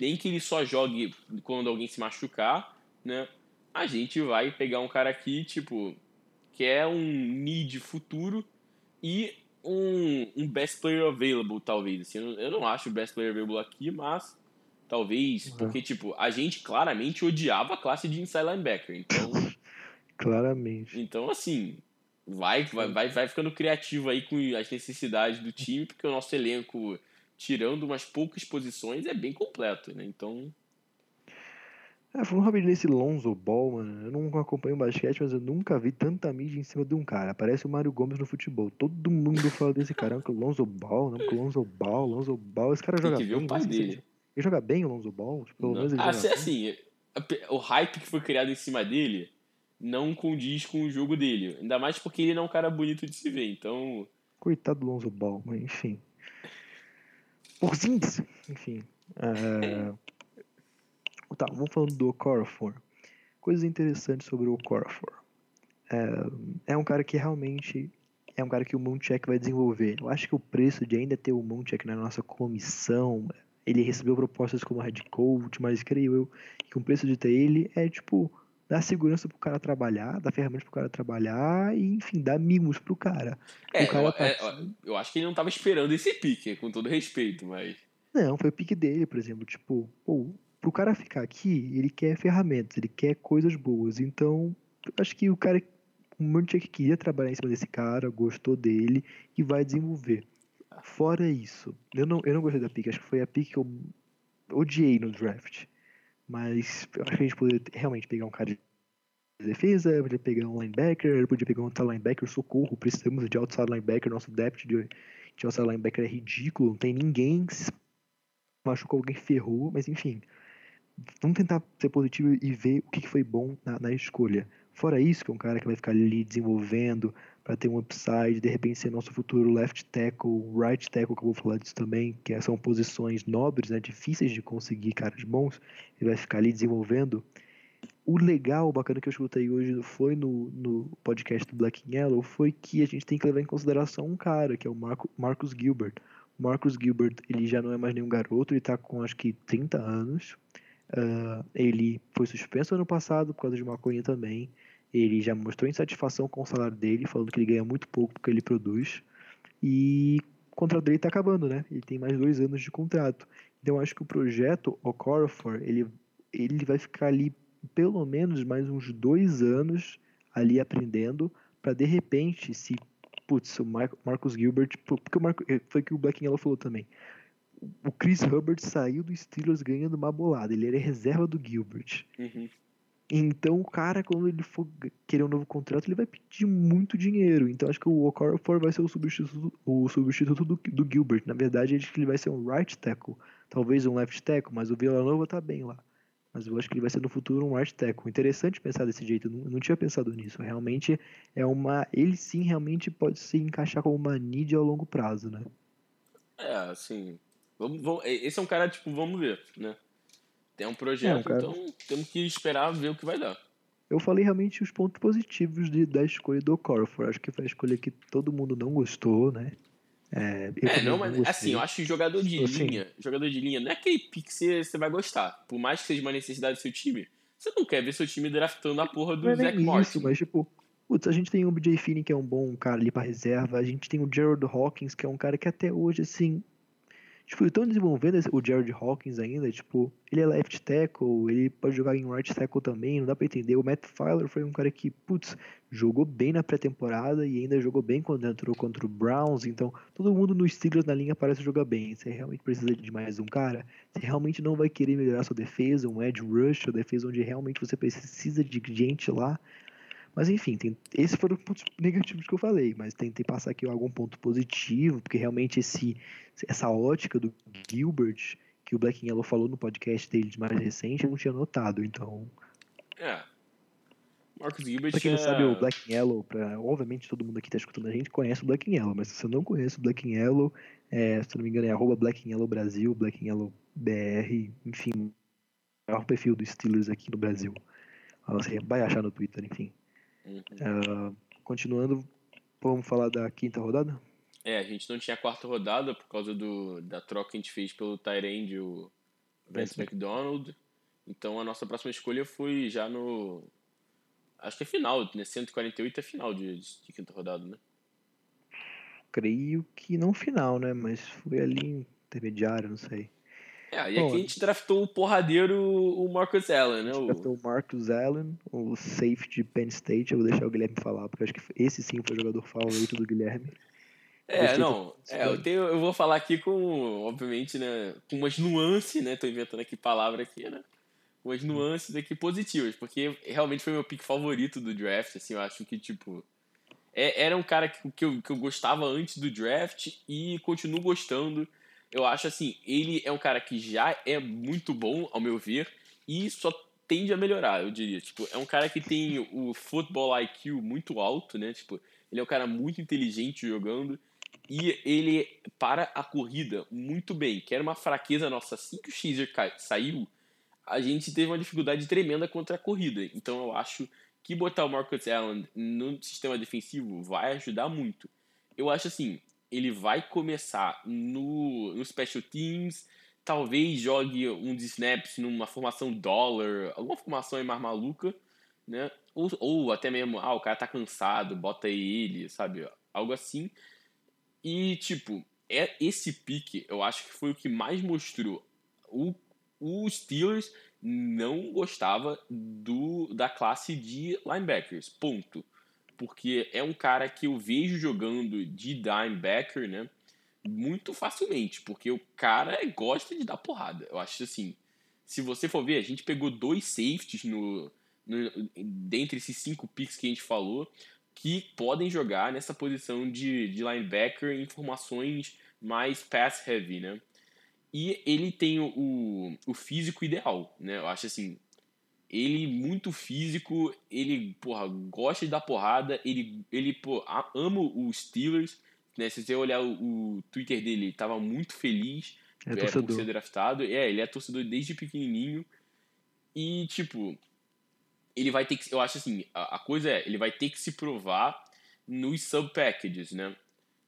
nem que ele só jogue quando alguém se machucar, né? A gente vai pegar um cara aqui, tipo, que é um need futuro e um, um best player available, talvez. Assim, eu, não, acho o best player available aqui, mas talvez, uhum. porque, tipo, a gente claramente odiava a classe de inside linebacker, então... [laughs] claramente. Então, assim, vai, vai, vai, vai ficando criativo aí com as necessidades do time, porque o nosso elenco tirando umas poucas posições, é bem completo, né? Então. É, falando rapidinho nesse Lonzo Ball, mano, eu não acompanho basquete, mas eu nunca vi tanta mídia em cima de um cara. Parece o Mário Gomes no futebol. Todo mundo fala desse cara, é o Lonzo Ball, não, Lonzo Ball, Lonzo Ball. Esse cara joga bem. O pai dele. Ele joga bem o Lonzo Ball? Tipo, pelo menos ele ah, joga assim, o hype que foi criado em cima dele não condiz com o jogo dele. Ainda mais porque ele não é um cara bonito de se ver, então... Coitado do Lonzo Ball, mas enfim. Porzingis, enfim. É... Tá, vamos falando do Okorafor. Coisas interessantes sobre o Okorafor. É, é um cara que realmente é um cara que o Mooncheck vai desenvolver. Eu acho que o preço de ainda ter o Mooncheck na nossa comissão, ele recebeu propostas como head coach, mas creio eu que o preço de ter ele é tipo dar segurança pro cara trabalhar, dar ferramentas pro cara trabalhar e, enfim, dar mimos pro cara. É, cara eu, tá... é, eu acho que ele não tava esperando esse pique, com todo respeito, mas. Não, foi o pique dele, por exemplo. Tipo, pô, pro cara ficar aqui, ele quer ferramentas, ele quer coisas boas. Então, eu acho que o cara, o Munchak queria trabalhar em cima desse cara, gostou dele e vai desenvolver. Fora isso, eu não, eu não gostei da pick, acho que foi a pick que eu odiei no draft. Mas eu acho que a gente poderia realmente pegar um cara de defesa, podia pegar um linebacker, podia pegar um outside linebacker, socorro, precisamos de outside linebacker, nosso depth de, de outside linebacker é ridículo, não tem ninguém, machucou alguém, ferrou, mas enfim. Vamos tentar ser positivo e ver o que foi bom na, na escolha. Fora isso, que é um cara que vai ficar ali desenvolvendo para ter um upside, de repente ser nosso futuro left tackle, right tackle, que eu vou falar disso também, que são posições nobres, né, difíceis de conseguir caras bons, ele vai ficar ali desenvolvendo. O legal, bacana que eu escutei hoje foi no, no podcast do Black Yellow, foi que a gente tem que levar em consideração um cara, que é o Marco, Marcus Gilbert. O Marcus Gilbert, ele já não é mais nenhum garoto, ele está com acho que 30 anos. Uh, ele foi suspenso ano passado por causa de maconha também. Ele já mostrou insatisfação com o salário dele, falando que ele ganha muito pouco porque ele produz. E o contrato dele está acabando, né? Ele tem mais dois anos de contrato. Então acho que o projeto Okorafor, ele, ele vai ficar ali pelo menos mais uns dois anos ali aprendendo para de repente se putz, o Marcus Gilbert, porque o Marco, foi que o Black Yellow falou também. O Chris Hubbard saiu do Steelers ganhando uma bolada, ele era reserva do Gilbert. Uhum. Então o cara, quando ele for querer um novo contrato, ele vai pedir muito dinheiro. Então acho que o Okorafor vai ser o substituto, o substituto do, do Gilbert. Na verdade, acho que ele vai ser um right tackle. Talvez um left tackle, mas o Villanova tá bem lá. Mas eu acho que ele vai ser no futuro um right tackle. Interessante pensar desse jeito. Não, não tinha pensado nisso. Realmente é uma. Ele sim realmente pode se encaixar como uma need ao longo prazo, né? É, assim. Vamos, vamos, esse é um cara, tipo, vamos ver, né? Tem um projeto, é, então temos que esperar ver o que vai dar. Eu falei realmente os pontos positivos de, da escolha do Corfor. Acho que foi a escolha que todo mundo não gostou, né? É, é não, mas assim, eu acho que jogador de assim, linha, jogador de linha, não é aquele pick que você, você vai gostar. Por mais que seja uma necessidade do seu time, você não quer ver seu time draftando a porra do é Zach Martin. Isso, mas tipo, putz, a gente tem o BJ Finney, que é um bom cara ali pra reserva, a gente tem o Gerald Hawkins, que é um cara que até hoje, assim, Tipo, estão desenvolvendo o Jared Hawkins ainda, tipo, ele é left tackle, ele pode jogar em right tackle também, não dá pra entender. O Matt Filer foi um cara que, putz, jogou bem na pré-temporada e ainda jogou bem quando entrou contra o Browns, então todo mundo no Steelers na linha parece jogar bem. Você realmente precisa de mais um cara, você realmente não vai querer melhorar sua defesa, um edge rush, a defesa onde realmente você precisa de gente lá, mas enfim, tem, esses foram os pontos negativos que eu falei, mas tentei passar aqui algum ponto positivo, porque realmente esse, essa ótica do Gilbert, que o Black Yellow falou no podcast dele de mais recente, eu não tinha notado, então. É. Marcus Gilbert. Pra quem não é... sabe, o Black Yellow, pra, obviamente todo mundo aqui tá escutando a gente conhece o Black Yellow, mas se você não conhece o Black Yellow, é, se não me engano é arroba Black Yellow Brasil, Black Yellow BR, enfim, é o perfil do Steelers aqui no Brasil. Você vai achar no Twitter, enfim. Uhum. Uh, continuando, vamos falar da quinta rodada? É, a gente não tinha a quarta rodada por causa do, da troca que a gente fez pelo Tyrande, o Vance McDonald. Então a nossa próxima escolha foi já no. Acho que é final, né? 148 é final de, de quinta rodada, né? Creio que não final, né? Mas foi ali intermediário, não sei. É, e Bom, aqui a gente draftou o porradeiro, o Marcus Allen, né? A gente draftou o Marcus Allen, o safety de Penn State. Eu vou deixar o Guilherme falar, porque acho que esse sim foi o jogador favorito do Guilherme. É, não. É, eu, tenho, eu vou falar aqui com, obviamente, né? Com umas nuances, né? Tô inventando aqui palavra aqui, né? Umas nuances aqui positivas, porque realmente foi meu pick favorito do draft, assim, eu acho que, tipo... É, era um cara que, que, eu, que eu gostava antes do draft e continuo gostando eu acho assim, ele é um cara que já é muito bom, ao meu ver, e só tende a melhorar, eu diria. Tipo, é um cara que tem o football IQ muito alto, né? Tipo, ele é um cara muito inteligente jogando e ele para a corrida muito bem, que era uma fraqueza nossa. Assim que o Xer saiu, a gente teve uma dificuldade tremenda contra a corrida. Então eu acho que botar o Marcus Allen no sistema defensivo vai ajudar muito. Eu acho assim, ele vai começar no, no Special Teams, talvez jogue um snaps numa formação dollar, alguma formação aí mais maluca, né? Ou, ou até mesmo, ah, o cara tá cansado, bota ele, sabe? Algo assim. E, tipo, é esse pique, eu acho que foi o que mais mostrou. O, o Steelers não gostava do, da classe de linebackers, ponto porque é um cara que eu vejo jogando de linebacker, né? muito facilmente, porque o cara gosta de dar porrada. Eu acho assim, se você for ver, a gente pegou dois safeties no, no dentre esses cinco picks que a gente falou, que podem jogar nessa posição de, de linebacker em formações mais pass heavy, né? E ele tem o, o físico ideal, né? Eu acho assim, ele muito físico, ele, porra, gosta de dar porrada, ele, ele pô, ama os Steelers, né? Se você olhar o, o Twitter dele, ele tava muito feliz É é, por ser draftado. É, ele é torcedor desde pequenininho. E, tipo, ele vai ter que. Eu acho assim, a, a coisa é, ele vai ter que se provar nos sub-packages, né?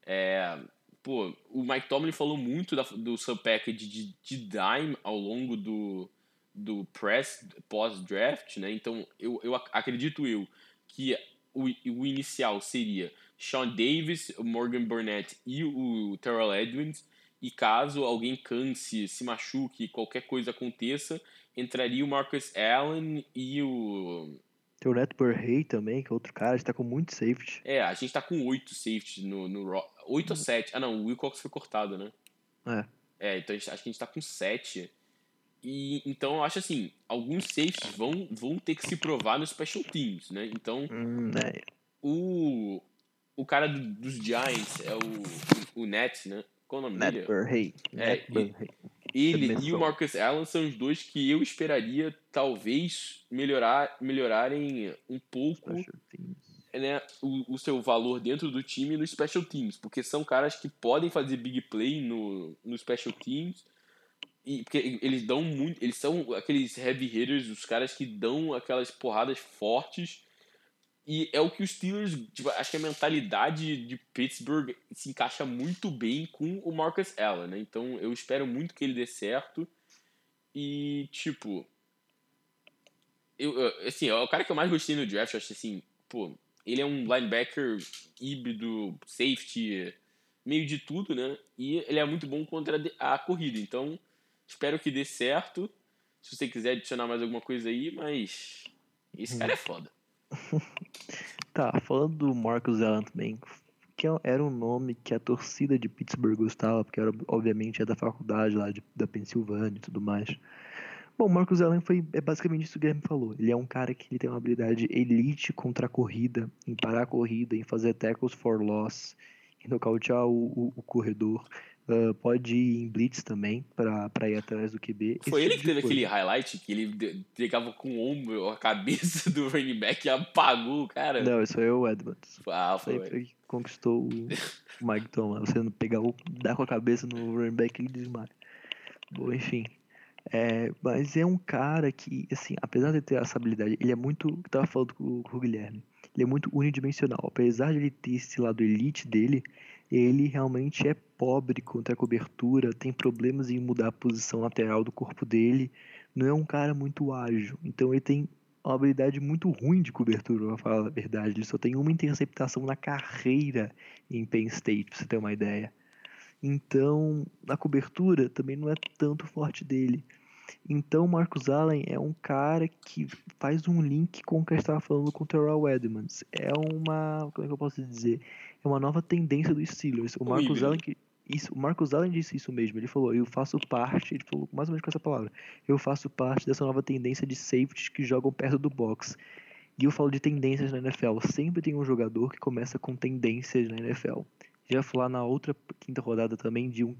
É, pô, o Mike Tomlin falou muito da, do sub-package de, de dime ao longo do, do press pós-draft, né? Então, eu, eu ac- acredito eu que o, o inicial seria Sean Davis, Morgan Burnett e o Terrell Edmonds. E caso alguém canse, se machuque, qualquer coisa aconteça, entraria o Marcus Allen e o. Tem o Neto Burrey também, que é outro cara, a gente tá com muito safety. É, a gente tá com oito safeties no, no ro- Oito ou sete. Ah, não, o Wilcox foi cortado, né? É. É, então gente- acho que a gente tá com sete. E então eu acho assim, alguns safeties vão, vão ter que se provar nos special teams, né? Então Hum, é. o, o cara do- dos Giants é o, o Nets, né? Qual o nome Neto dele? Burrey. É, Burrey. Ele Também e o. Marcus Allen são os dois que eu esperaria talvez melhorar, melhorarem um pouco né, o, o seu valor dentro do time no special teams, porque são caras que podem fazer big play no, no special teams e porque eles dão muito, eles são aqueles heavy hitters, os caras que dão aquelas porradas fortes e é o que os Steelers, tipo, acho que a mentalidade de Pittsburgh se encaixa muito bem com o Marcus Allen, né? Então eu espero muito que ele dê certo e tipo eu, eu- assim, é o cara que eu mais gostei no draft, acho assim, pô, ele é um linebacker híbrido, safety, meio de tudo, né? E ele é muito bom contra a corrida. Então, espero que dê certo. Se você quiser adicionar mais alguma coisa aí, mas esse cara é foda. [laughs] Tá, falando do Marcus Allen também, que é- era um nome que a torcida de Pittsburgh gostava, porque era, obviamente é da faculdade lá de, da Pensilvânia e tudo mais. Bom, Marcus Allen foi é basicamente isso que o Guilherme falou. Ele é um cara que ele tem uma habilidade elite contra a corrida, em parar a corrida, em fazer tackles for loss, em nocautear o, o, o corredor. Ah, pode ir em blitz também, pra, pra ir atrás do QB. Foi ele tipo que teve aquele highlight que ele pegava com o ombro a cabeça do running back e apagou o cara? Não, isso aí é o Edmonds. Ah, Isso aí foi. conquistou o [laughs] Mike Thomas. Você não pegar o. dar com a cabeça no running back e desmaia. Bom, enfim. É, mas é um cara que, assim, apesar de ter essa habilidade, ele é muito. Eu tava falando com, com o Guilherme. Ele é muito unidimensional. Apesar de ele ter esse lado elite dele, ele realmente é pobre contra a cobertura, tem problemas em mudar a posição lateral do corpo dele. Não é um cara muito ágil. Então ele tem uma habilidade muito ruim de cobertura, pra falar a verdade. Ele só tem uma interceptação na carreira em Penn State, pra você ter uma ideia. Então, na cobertura também não é tanto forte dele. Então, Marcus Allen é um cara que faz um link com o que a gente estava falando com o Terrell Edmonds. É uma, como é que eu posso dizer? É uma nova tendência dos Steelers. O híbrido. Allen que isso, o Marcus Allen disse isso mesmo. Ele falou: "Eu faço parte", ele falou mais ou menos com essa palavra. "Eu faço parte dessa nova tendência de safeties que jogam perto do box". E eu falo de tendências na NFL. Sempre tem um jogador que começa com tendências na NFL. Já falar na outra quinta rodada também de um.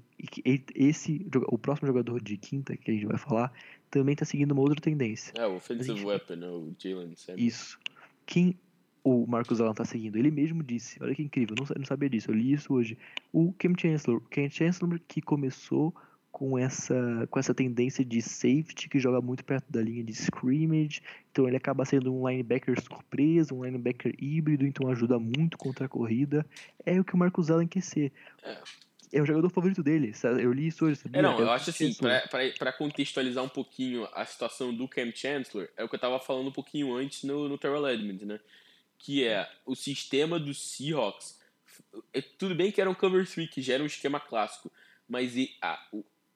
Esse, o próximo jogador de quinta que a gente vai falar também tá seguindo uma outra tendência. É, o offensive weapon, né? O Jalen Samuels. Isso. Quem o Marcos Allen tá seguindo? Ele mesmo disse. Olha que incrível, eu não, não sabia disso. Eu li isso hoje. O Cam Chancellor. Cam Chancellor que começou com essa, com essa tendência de safety que joga muito perto da linha de scrimmage. Então ele acaba sendo um linebacker surpresa, um linebacker híbrido, então ajuda muito contra a corrida. É o que o Marcos Allen quer ser. É. É o jogador favorito dele. Eu li isso hoje? É, não, o eu acho assim, pra contextualizar um pouquinho a situação do Cam Chancellor, é o que eu tava falando um pouquinho antes no, no Terrell Edmonds, né? Que é o sistema dos Seahawks. é, tudo bem que era um cover 3, que já era um esquema clássico, mas a,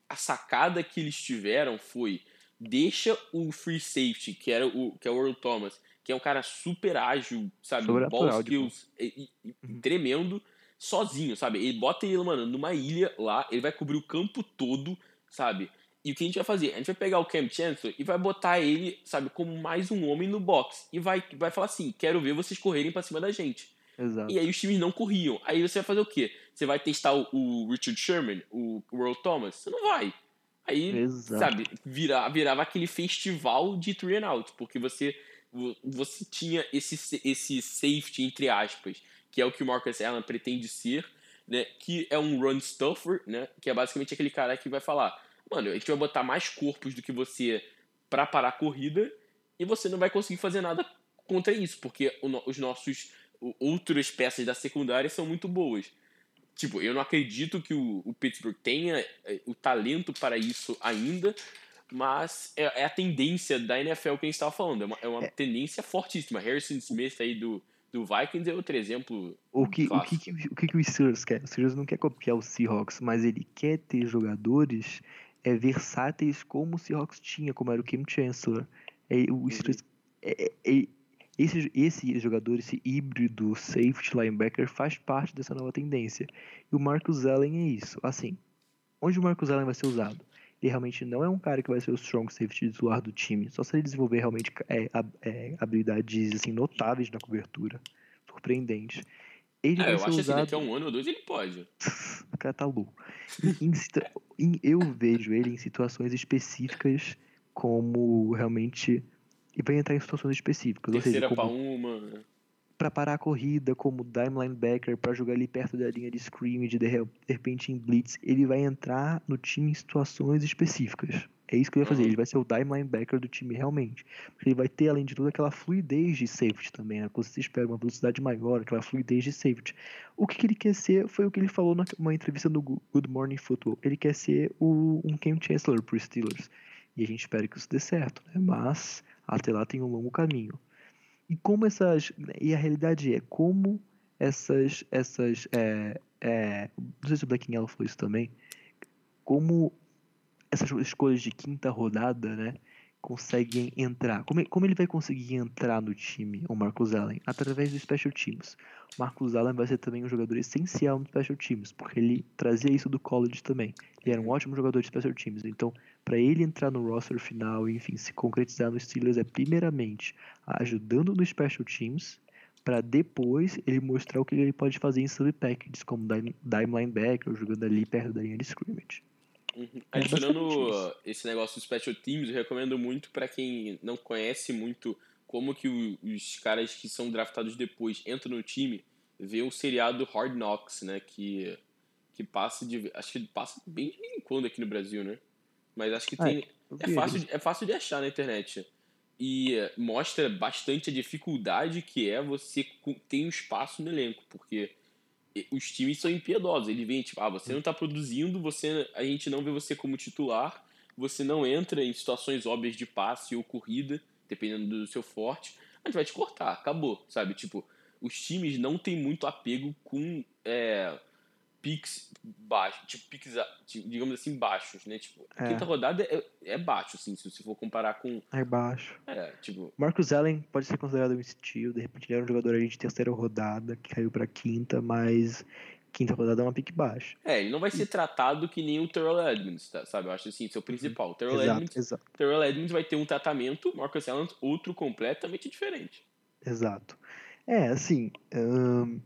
a sacada que eles tiveram foi deixa o free safety, que era o que é o Earl Thomas, que é um cara super ágil, sabe, ball tipo. skills e- e- e Uhum. tremendo, sozinho, sabe? Ele bota ele, mano, numa ilha lá, ele vai cobrir o campo todo, sabe? E o que a gente vai fazer? A gente vai pegar o Cam Chancellor e vai botar ele, sabe, como mais um homem no box. E vai, vai falar assim: quero ver vocês correrem pra cima da gente. Exato. E aí os times não corriam. Aí você vai fazer o quê? Você vai testar o, o Richard Sherman, o, o Earl Thomas? Você não vai. Aí, Exato. sabe, virava, virava aquele festival de three and out, porque você, você tinha esse, esse safety, entre aspas, que é o que o Marcus Allen pretende ser, né? Que é um run stuffer, né? Que é basicamente aquele cara que vai falar: mano, a gente vai botar mais corpos do que você para parar a corrida e você não vai conseguir fazer nada contra isso, porque os nossos outras peças da secundária são muito boas. Tipo, eu não acredito que o, o Pittsburgh tenha é, o talento para isso ainda, mas é, é, a tendência da NFL que a gente estava falando. É uma, é uma é. tendência fortíssima. Harrison Smith aí do, do Vikings é outro exemplo. O que, o que, o que, que o Steelers quer? O Steelers não quer copiar o Seahawks, mas ele quer ter jogadores é, versáteis como o Seahawks tinha, como era o Kim Chancellor. É, o uhum. Steelers, é, é, esse, esse jogador, esse híbrido safety linebacker faz parte dessa nova tendência. E o Marcus Allen é isso. Assim, onde o Marcus Allen vai ser usado? Ele realmente não é um cara que vai ser o strong safety titular do time. Só se ele desenvolver realmente é, é, habilidades assim, notáveis na cobertura. Surpreendente. Ele é, eu acho usado... assim, daqui a um ano ou dois ele pode. [laughs] o cara tá louco. Em, em, eu vejo ele em situações específicas como realmente e vai entrar em situações específicas. Terceira ou seja, como, pra uma. Pra parar a corrida, como dime linebacker, para jogar ali perto da linha de scrimmage, de repente em blitz, ele vai entrar no time em situações específicas. É isso que ele vai fazer. Uhum. Ele vai ser o dime linebacker do time realmente. Porque ele vai ter, além de tudo, aquela fluidez de safety também. Né? Quando você espera uma velocidade maior, aquela fluidez de safety. O que, que ele quer ser foi o que ele falou numa entrevista no Good Morning Football. Ele quer ser o, um Cam Chancellor pro Steelers. E a gente espera que isso dê certo, né? Mas até lá tem um longo caminho. E como essas. E a realidade é como essas. essas é, é, não sei se o Black Yellow falou isso também. Como essas escolhas de quinta rodada, né? conseguem entrar. Como, como ele vai conseguir entrar no time, o Marcos Allen? Através do Special Teams. O Marcus Allen vai ser também um jogador essencial no Special Teams, porque ele trazia isso do college também. Ele era um ótimo jogador de Special Teams. Então, para ele entrar no roster final enfim, se concretizar no Steelers, é primeiramente ajudando no Special Teams, para depois ele mostrar o que ele pode fazer em sub packages, como dime linebacker, jogando ali perto da linha de scrimmage. Uhum. Adicionando esse negócio do Special Teams, eu recomendo muito para quem não conhece muito como que os caras que são draftados depois entram no time, ver o seriado Hard Knocks, né, que que passa de acho que passa bem de vez em quando aqui no Brasil, né? Mas acho que tem é, é fácil de, é fácil de achar na internet. E mostra bastante a dificuldade que é você ter um espaço no elenco, porque os times são impiedosos. Ele vem tipo, ah, você não está produzindo, você, a gente não vê você como titular, você não entra em situações óbvias de passe ou corrida, dependendo do seu forte, a gente vai te cortar, acabou, sabe? Tipo, os times não têm muito apego com é, picks baixos, tipo, picks, digamos assim, baixos, né? Tipo, a é. quinta rodada é, é baixo, assim, se você for comparar com... É baixo. É, tipo... Marcus Allen pode ser considerado um estilo, de repente ele era um jogador aí de terceira rodada, que caiu pra quinta, mas quinta rodada é uma pique baixa. É, ele não vai ser tratado que nem o Terrell Edmonds, tá, sabe? Eu acho assim, seu principal. O Terrell, exato, Edmonds, exato. Terrell Edmonds vai ter um tratamento, Marcus Allen outro completamente diferente. Exato. É, assim... Um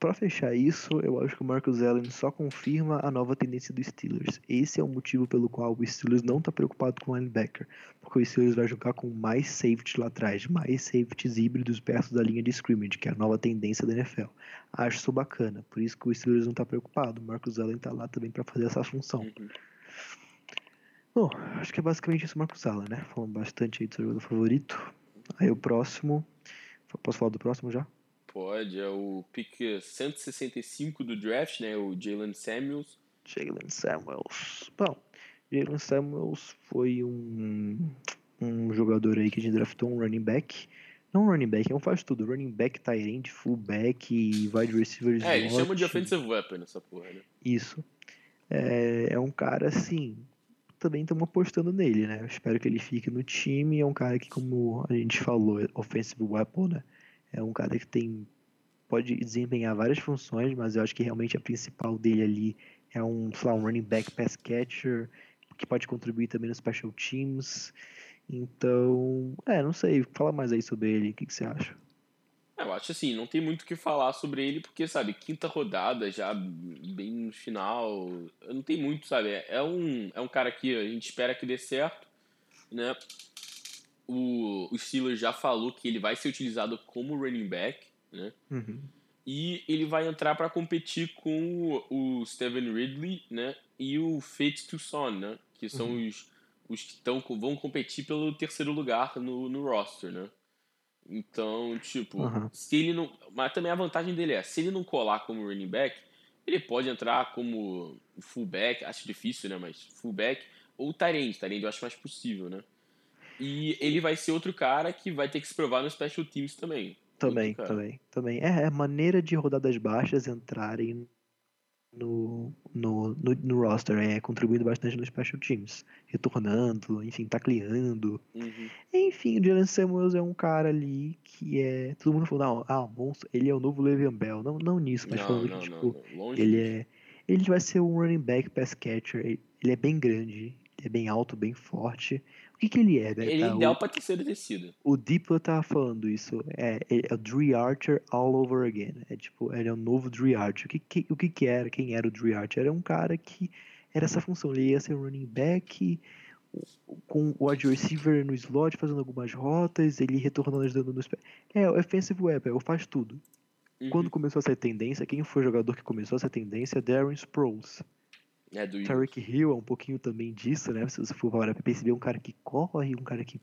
para fechar isso, eu acho que o Marcus Allen só confirma a nova tendência dos Steelers. Esse é o motivo pelo qual o Steelers não está preocupado com o linebacker, porque o Steelers vai jogar com mais safety lá atrás, mais safeties híbridos perto da linha de scrimmage, que é a nova tendência da NFL. Acho isso bacana, por isso que o Steelers não está preocupado. O Marcus Allen está lá também para fazer essa função. Uhum. Bom, acho que é basicamente isso, Marcus Allen, né? Falando bastante aí do seu jogador favorito. Aí o próximo. Posso falar do próximo já? Pode, é o pick 165 do draft, né? O Jalen Samuels. Jalen Samuels. Bom, Jalen Samuels foi um, um jogador aí que a gente draftou, um running back. Não um running back, é um faz tudo. Running back, tight end, fullback e wide receiver. É, eles chamam de offensive weapon essa porra, né? Isso. É, é um cara assim. Também estamos apostando nele, né? Eu espero que ele fique no time. É um cara que, como a gente falou, é offensive weapon, né? É um cara que tem pode desempenhar várias funções, mas eu acho que realmente a principal dele ali é um, lá, um running back pass catcher, que pode contribuir também nos special teams. Então, é, não sei, fala mais aí sobre ele, o que, que você acha? É, eu acho assim, não tem muito o que falar sobre ele, porque, sabe, quinta rodada, já bem no final, não tem muito, sabe, é um, é um cara que a gente espera que dê certo, né, o, o Steelers já falou que ele vai ser utilizado como running back, né, uhum. e ele vai entrar para competir com o Steven Ridley, né, e o Fitz Toussaint, né, que são uhum. os, os que tão, vão competir pelo terceiro lugar no, no roster, né. Então, tipo, uhum. se ele não. Mas também a vantagem dele é, se ele não colar como running back, ele pode entrar como fullback, acho difícil, né? Mas fullback, ou Tyrande, Tyrande eu acho mais possível, né? E ele vai ser outro cara que vai ter que se provar no Special Teams também. Também, também, também. É, é maneira de rodadas baixas entrarem no, no, no, no, roster, é, contribuindo bastante nos special teams, retornando, enfim, tacleando. Uhum. Enfim, o Jalen Samuels é um cara ali que é. Todo mundo falou, ah, monstro, ele é o novo Le'Veon Bell. Não, não nisso, mas não, falando não, que, tipo, não, ele é. Ele vai ser um running back pass catcher. Ele é bem grande, ele é bem alto, bem forte que, que ele é, né? Ele é tá, ideal o, pra terceira descida. O Diplo tava falando isso. É, é o Dre Archer all over again. É tipo, ele é o novo Dre Archer. O que, que, o que, que era? Quem era o Dre Archer? Era um cara que era essa função. Ele ia ser running back com o wide receiver no slot fazendo algumas rotas, ele retornando ajudando nos pés. É, o offensive weapon, faz tudo. Uhum. Quando começou essa tendência, quem foi o jogador que começou essa tendência? Darren Sproles. É do Tarek Hill é um pouquinho também disso, né? Se você for para perceber, um cara que corre, um cara que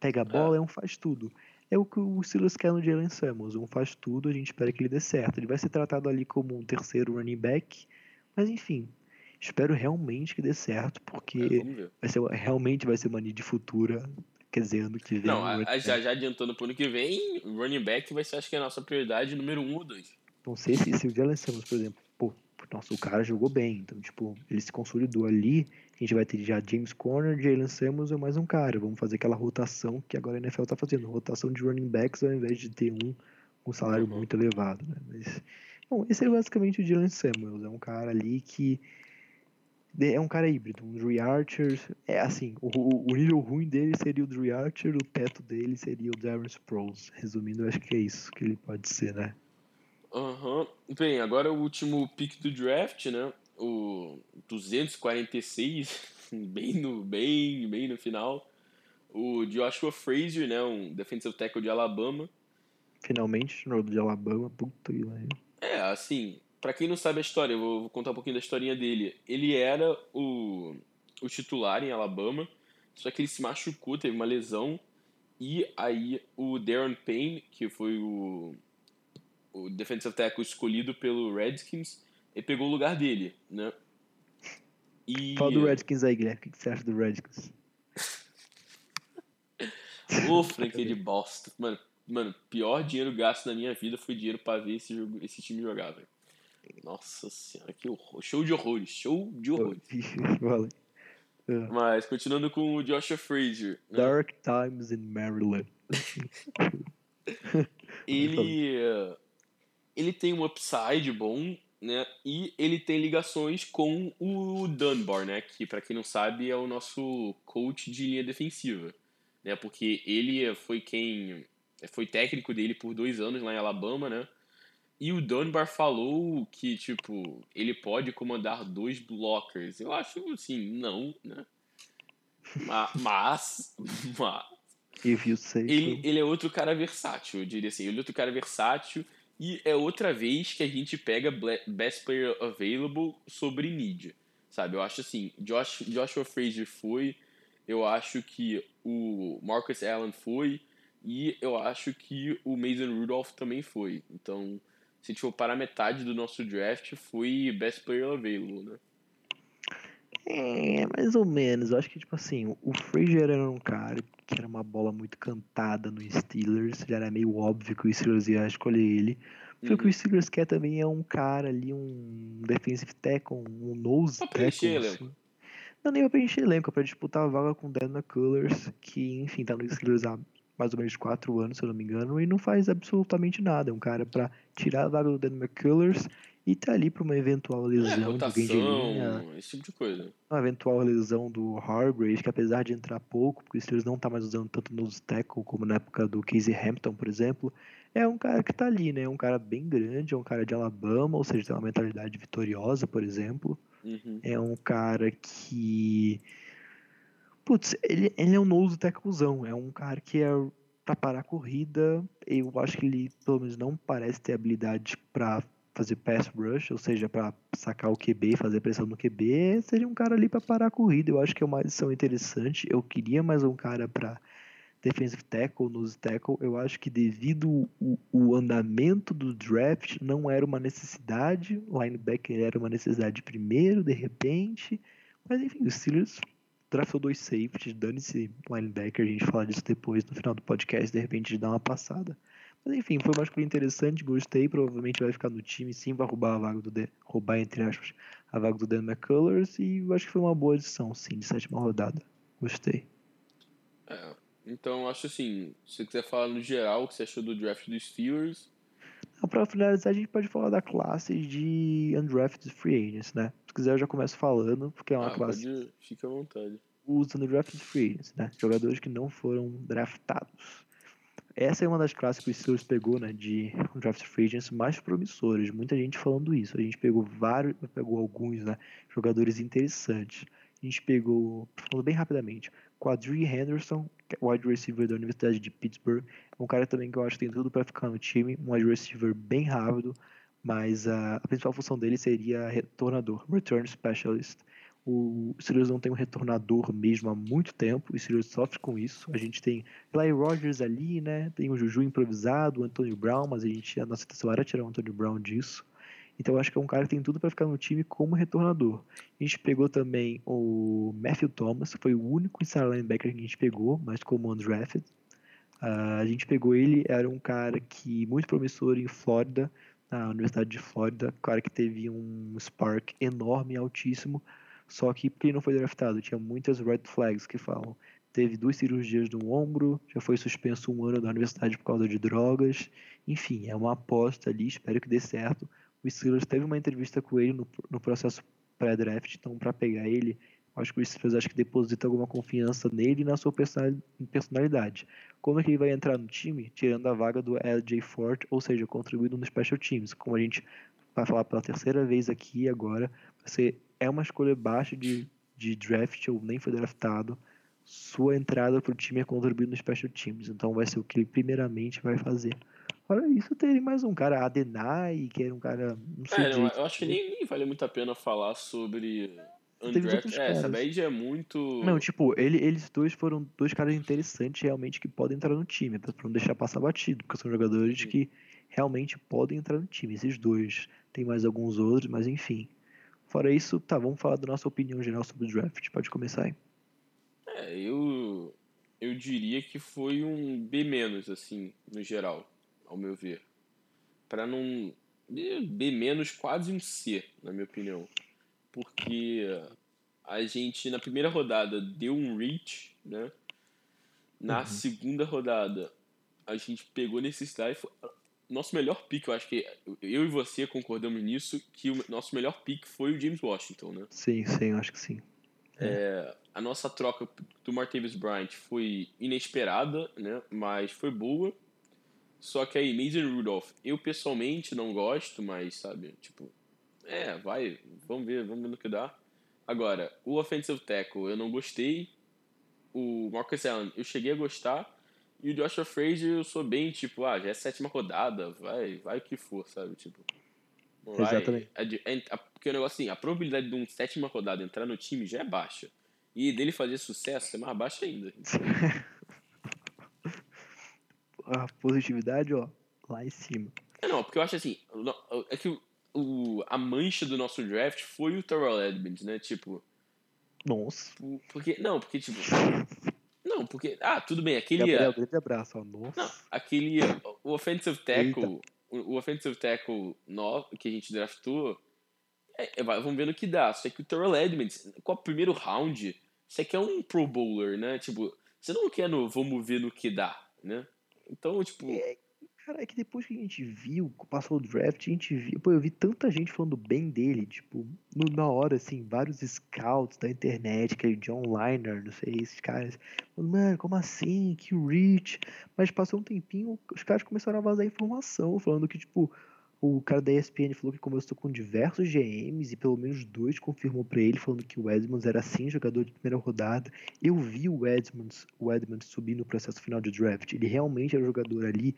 pega a bola, é, é um faz tudo. É o que o Silas quer no Jalen Samuels, um faz tudo, a gente espera que ele dê certo. Ele vai ser tratado ali como um terceiro running back, mas enfim, espero realmente que dê certo, porque é, vai ser, realmente vai ser uma need futura, quer dizer, ano que vem. Não, a, já, já adiantando pro ano que vem, running back vai ser, acho que é a nossa prioridade número um ou dois. Não sei se, se o Jalen Samuels, por exemplo, nossa, o cara jogou bem. Então, tipo, ele se consolidou ali. A gente vai ter já James Conner, Jalen Samuels e mais um cara. Vamos fazer aquela rotação que agora a NFL tá fazendo. Rotação de running backs ao invés de ter um com salário uhum. muito elevado, né? Mas, bom, esse é basicamente o Jalen Samuels. É um cara ali que é um cara híbrido, um Dre Archer. É assim, o, o nível ruim dele seria o Dre Archer, o teto dele seria o Darren Sproles. Resumindo, eu acho que é isso que ele pode ser, né? Aham. Uhum. Bem, agora o último pick do draft, né? O 246, [laughs] bem no, bem, bem no final. O Joshua Frazier, né? Um defensive tackle de Alabama. Finalmente, no de Alabama, puta que. É, assim, para quem não sabe a história, eu vou contar um pouquinho da historinha dele. Ele era o, o titular em Alabama, só que ele se machucou, teve uma lesão, e aí o Darren Payne, que foi o, o defensive tackle escolhido pelo Redskins, e pegou o lugar dele, né? E... Fala do Redskins aí, Guilherme. O que você acha do Redskins? [laughs] Ô, franquia de bosta. Mano, mano, pior dinheiro gasto na minha vida foi dinheiro pra ver esse, jogo, esse time jogar, velho. Nossa senhora, que horror. Show de horrores, show de horrores. Valeu. [laughs] Mas, continuando com o Joshua Frazier. Né? Dark Times in Maryland. [laughs] ele ele tem um upside bom, né? E ele tem ligações com o Dunbar, né? Que, para quem não sabe, é o nosso coach de linha defensiva, né? Porque ele foi quem foi técnico dele por dois anos lá em Alabama, né? E o Dunbar falou que, tipo, ele pode comandar dois blockers. Eu acho, assim, não, né? Mas, [laughs] mas ele, ele é outro cara versátil, eu diria assim. Ele é outro cara versátil e é outra vez que a gente pega Best Player Available sobre mídia, sabe? Eu acho assim, Josh, Joshua Frazier foi, eu acho que o Marcus Allen foi, e eu acho que o Mason Rudolph também foi. Então, se a gente for para metade do nosso draft, foi Best Player Available, né? É, mais ou menos. Eu acho que, tipo assim, o Frazier era um cara que era uma bola muito cantada no Steelers. Já era meio óbvio que o Steelers ia escolher ele. Uhum. o que o uhum. Steelers quer também é um cara ali, um defensive tackle, um nose tackle. Assim. Não, nem pra preencher elenco, é pra disputar a vaga com o Dan McCullers, que, enfim, tá no Steelers há mais ou menos 4 anos, se eu não me engano, e não faz absolutamente nada. É um cara para tirar a vaga do Dan McCullers e tá ali para uma eventual lesão é, rotação, do linha, esse tipo de coisa. Uma eventual lesão do Hargrave, que apesar de entrar pouco, porque o Steelers não tá mais usando tanto nos tackle como na época do Casey Hampton, por exemplo, é um cara que tá ali, né? É um cara bem grande, é um cara de Alabama, ou seja, tem uma mentalidade vitoriosa, por exemplo. Uhum. É um cara que. Putz, ele, ele é um nose tacklezão. É um cara que é pra parar a corrida. Eu acho que ele, pelo menos, não parece ter habilidade para fazer pass rush, ou seja, para sacar o QB, fazer pressão no QB, seria um cara ali para parar a corrida. Eu acho que é uma adição interessante. Eu queria mais um cara para defensive tackle, nose tackle. Eu acho que devido o, o andamento do draft não era uma necessidade, linebacker era uma necessidade primeiro, de repente. Mas enfim, o Steelers draftou dois safeties, dane-se linebacker, a gente fala disso depois no final do podcast, de repente dá uma passada. Mas enfim, foi uma escolha interessante, gostei. Provavelmente vai ficar no time, sim, vai roubar a vaga do Dan, roubar, entre aspas, a vaga do Dan McCullers. E eu acho que foi uma boa adição, sim, de sétima rodada. Gostei. É, então, acho assim, se você quiser falar no geral o que você achou do draft dos Steelers. Para finalizar, a gente pode falar da classe de undrafted free agents, né? Se quiser, eu já começo falando, porque é uma ah, classe. Pode, fica à vontade. Os undrafted free agents, né? Jogadores que não foram draftados. Essa é uma das classes que o Steelers pegou, né, de draft free agents mais promissores. Muita gente falando isso. A gente pegou vários, pegou alguns, né, jogadores interessantes. A gente pegou, falando bem rapidamente, Quadri Henderson, é wide receiver da Universidade de Pittsburgh. Um cara também que eu acho que tem tudo para ficar no time, um wide receiver bem rápido, mas a, a principal função dele seria retornador, return specialist. O Steelers não tem um retornador mesmo há muito tempo, o Steelers sofre com isso. A gente tem Eli Rogers ali, né? Tem o Juju improvisado, o Antonio Brown, mas a gente a nossa intenção era tirar o Antonio Brown disso. Então eu acho que é um cara que tem tudo para ficar no time como retornador. A gente pegou também o Matthew Thomas, foi o único inside linebacker que a gente pegou, mas como undrafted. Uh, a gente pegou ele, era um cara que muito promissor em Flórida, na Universidade de Flórida, um cara que teve um spark enorme e altíssimo, só que porque ele não foi draftado, tinha muitas red flags que falam. Teve duas cirurgias no ombro, já foi suspenso um ano da universidade por causa de drogas. Enfim, é uma aposta ali, espero que dê certo. O Steelers teve uma entrevista com ele no, no processo pré-draft, então para pegar ele, acho que o Steelers acho que deposita alguma confiança nele e na sua personalidade. Como é que ele vai entrar no time? Tirando a vaga do LJ Ford, ou seja, contribuindo no Special Teams. Como a gente vai falar pela terceira vez aqui agora, você é uma escolha baixa de, de draft ou nem foi draftado, sua entrada para o time é contribuir no Special Teams. Então vai ser o que ele primeiramente vai fazer. Fora isso, tem mais um cara, Adenai, que era um cara. Não sei é, eu acho que nem, nem vale muito a pena falar sobre. Undraft. É, essa daí já é muito. Não, tipo, ele, eles dois foram dois caras interessantes realmente que podem entrar no time, pra não deixar passar batido, porque são jogadores Sim. que realmente podem entrar no time. Esses dois. Tem mais alguns outros, mas enfim. Fora isso, tá, vamos falar da nossa opinião geral sobre o draft. Pode começar aí. É, eu, eu diria que foi um B-, assim, no geral, ao meu ver. Para não. B-, quase um C, na minha opinião. Porque a gente, na primeira rodada, deu um reach, né? Na uhum. segunda rodada, a gente pegou necessidade nosso melhor pick, eu acho que eu e você concordamos nisso, que o nosso melhor pick foi o James Washington, né? Sim, sim, acho que sim. É, a nossa troca do Martavis Bryant foi inesperada, né? Mas foi boa. Só que aí, Mason Rudolph, eu pessoalmente não gosto, mas, sabe, tipo, é, vai, vamos ver, vamos ver no que dá. Agora, o offensive tackle eu não gostei. O Marcus Allen eu cheguei a gostar. E o Joshua Frazier eu sou bem, tipo, ah, já é sétima rodada, vai, vai o que for, sabe? Tipo. Vai, Exatamente. Porque o negócio assim, a probabilidade de um sétima rodada entrar no time já é baixa. E dele fazer sucesso é mais baixa ainda. [laughs] a positividade, ó, lá em cima. É, não, porque eu acho assim, é que o, o, a mancha do nosso draft foi o Terrell Edmonds, né? Tipo. Nossa. Porque, não, porque, tipo. [laughs] Não, porque. Ah, tudo bem, aquele. Gabriel, grande abraço, ó. Nossa. Não, aquele. O offensive tackle. O, o offensive tackle no, que a gente draftou. É, é, vamos ver no que dá. Só que o Terrell Edmonds, com o primeiro round, você quer um Pro Bowler, né? Tipo, você não quer no vamos ver no que dá. né? Então, tipo. É, cara, é que depois que a gente viu, passou o draft, a gente viu. Pô, eu vi tanta gente falando bem dele, tipo, no, na hora, assim, vários scouts da internet, aquele John Liner, não sei, esses caras. Falando, mano, como assim? Que Rich. Mas passou um tempinho, os caras começaram a vazar informação, falando que, tipo, o cara da ESPN falou que conversou com diversos GMs e pelo menos dois confirmou para ele, falando que o Edmonds era sim jogador de primeira rodada. Eu vi o Edmonds, o Edmonds subir no processo final de draft. Ele realmente era jogador ali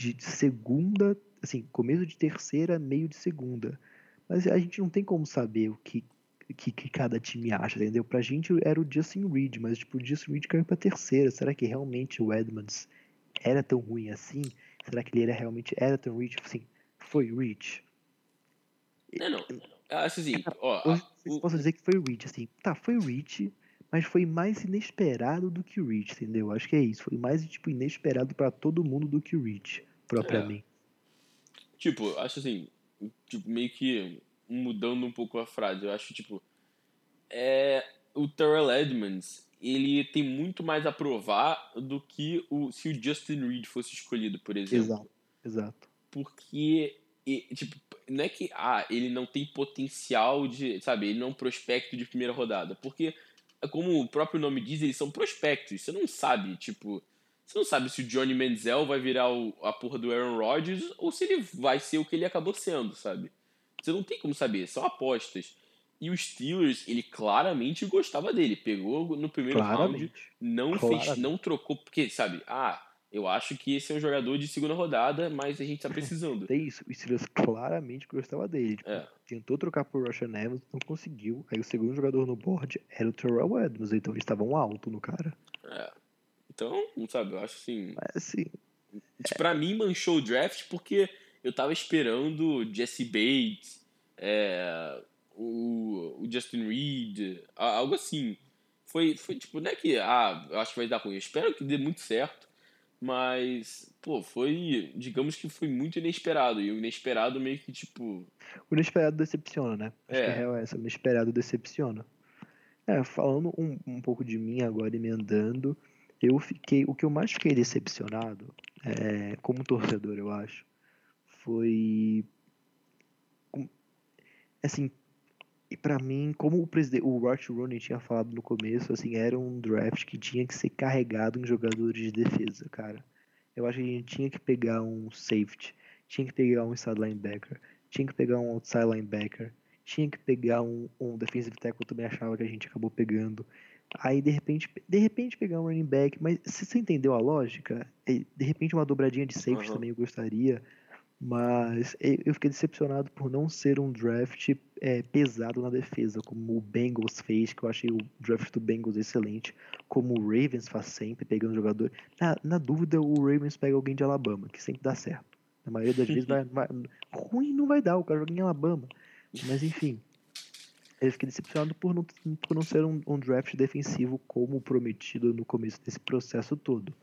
de segunda, assim, começo de terceira, meio de segunda. Mas a gente não tem como saber o que, que, que cada time acha, entendeu? Pra gente era o Justin Reed, mas tipo, o Justin Reed caiu pra terceira. Será que realmente o Edmonds era tão ruim assim? Será que ele era realmente era tão ruim? Tipo assim, foi Rich. Não, não. Acho assim, ó. Eu posso dizer que foi Rich, assim. Tá, foi Rich, mas foi mais inesperado do que Rich, entendeu? Acho que é isso. Foi mais, tipo, inesperado para todo mundo do que Rich, propriamente. É. Tipo, acho assim, tipo, meio que mudando um pouco a frase. Eu acho, tipo, é, o Terrell Edmonds, ele tem muito mais a provar do que o, se o Justin Reed fosse escolhido, por exemplo. Exato, exato. Porque e, tipo, não é que ah, ele não tem potencial de, sabe, ele não é um prospecto de primeira rodada, porque como o próprio nome diz, eles são prospectos. Você não sabe, tipo, você não sabe se o Johnny Manziel vai virar o, a porra do Aaron Rodgers ou se ele vai ser o que ele acabou sendo, sabe? Você não tem como saber, são apostas. E o Steelers, ele claramente gostava dele. Pegou no primeiro claramente. round, não claramente. fez, não trocou, porque, sabe, ah, eu acho que esse é um jogador de segunda rodada, mas a gente tá precisando. [laughs] Tem isso. O Steelers claramente gostava dele. Tipo, é. Tentou trocar por Russian Evans, não conseguiu. Aí o segundo jogador no board era o Terrell Edmonds, então eles estavam alto no cara. É. Então, não sabe, eu acho assim. Mas assim. É. Pra mim, manchou o draft porque eu tava esperando Jesse Bates, é, o, o Justin Reed, algo assim. Foi, foi tipo, não é que, ah, eu acho que vai dar ruim. Eu espero que dê muito certo. Mas, pô, foi. Digamos que foi muito inesperado. E o inesperado meio que, tipo. O inesperado decepciona, né? Acho é. que a real é essa. O inesperado decepciona. É, falando um, um pouco de mim agora, emendando, eu fiquei. O que eu mais fiquei decepcionado, é, como torcedor, eu acho, foi. Assim, e para mim, como o presidente, o Rort Rooney tinha falado no começo, assim, era um draft que tinha que ser carregado em jogadores de defesa, cara. Eu acho que a gente tinha que pegar um safety, tinha que pegar um inside linebacker, tinha que pegar um outside linebacker, tinha que pegar um, um defensive tackle, eu também achava que a gente acabou pegando. Aí de repente, de repente pegar um running back, mas se você entendeu a lógica, é, de repente uma dobradinha de safety uhum. também eu gostaria. Mas eu fiquei decepcionado por não ser um draft é, pesado na defesa, como o Bengals fez, que eu achei o draft do Bengals excelente, como o Ravens faz sempre, pegando jogador. Na, na dúvida, o Ravens pega alguém de Alabama, que sempre dá certo. Na maioria das vezes vai, vai, ruim não vai dar, o cara joga em Alabama. Mas enfim, eu fiquei decepcionado por não, por não ser um, um draft defensivo como prometido no começo desse processo todo.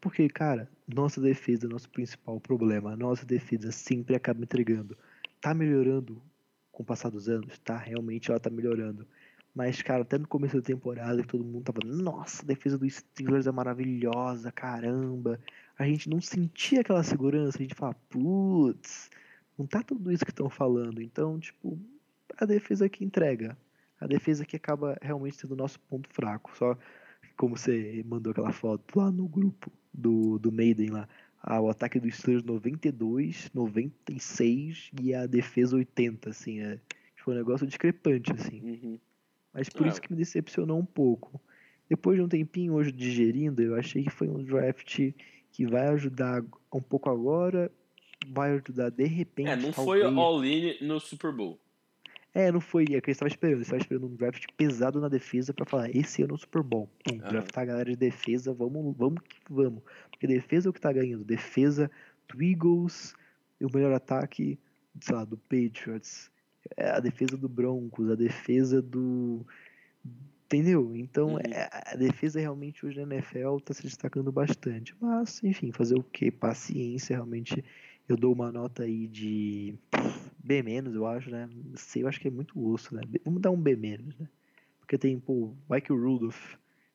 Porque, cara, nossa defesa, nosso principal problema, nossa defesa sempre acaba entregando. Tá melhorando com o passar dos anos? Tá, realmente ela tá melhorando. Mas, cara, até no começo da temporada, todo mundo tava, nossa, a defesa do Steelers é maravilhosa, caramba. A gente não sentia aquela segurança, a gente fala, putz, não tá tudo isso que estão falando. Então, tipo, a defesa que entrega. A defesa que acaba realmente sendo o nosso ponto fraco. Só como você mandou aquela foto lá no grupo do, do Maiden lá. Ah, o ataque dos Steelers 92, 96 e a defesa 80, assim, é tipo um negócio discrepante, assim. Uhum. Mas por isso que me decepcionou um pouco. Depois de um tempinho hoje digerindo, eu achei que foi um draft que vai ajudar um pouco agora, vai ajudar de repente. É, não foi all-in no Super Bowl. É, não foi. É que eles estavam esperando. Eles estavam esperando um draft pesado na defesa para falar: esse ano é o Super Bowl. Um, uhum. draftar a galera de defesa, vamos, vamos que vamos. Porque defesa é o que tá ganhando. Defesa do Eagles e o melhor ataque, sei lá, do Patriots. É a defesa do Broncos, a defesa do. Entendeu? Então, uhum. é, a defesa realmente hoje na NFL está se destacando bastante. Mas, enfim, fazer o quê? Paciência, realmente. Eu dou uma nota aí de B menos, eu acho, né? C eu acho que é muito osso, né? Vamos dar um B menos, né? Porque tem, pô, Mike Rudolph,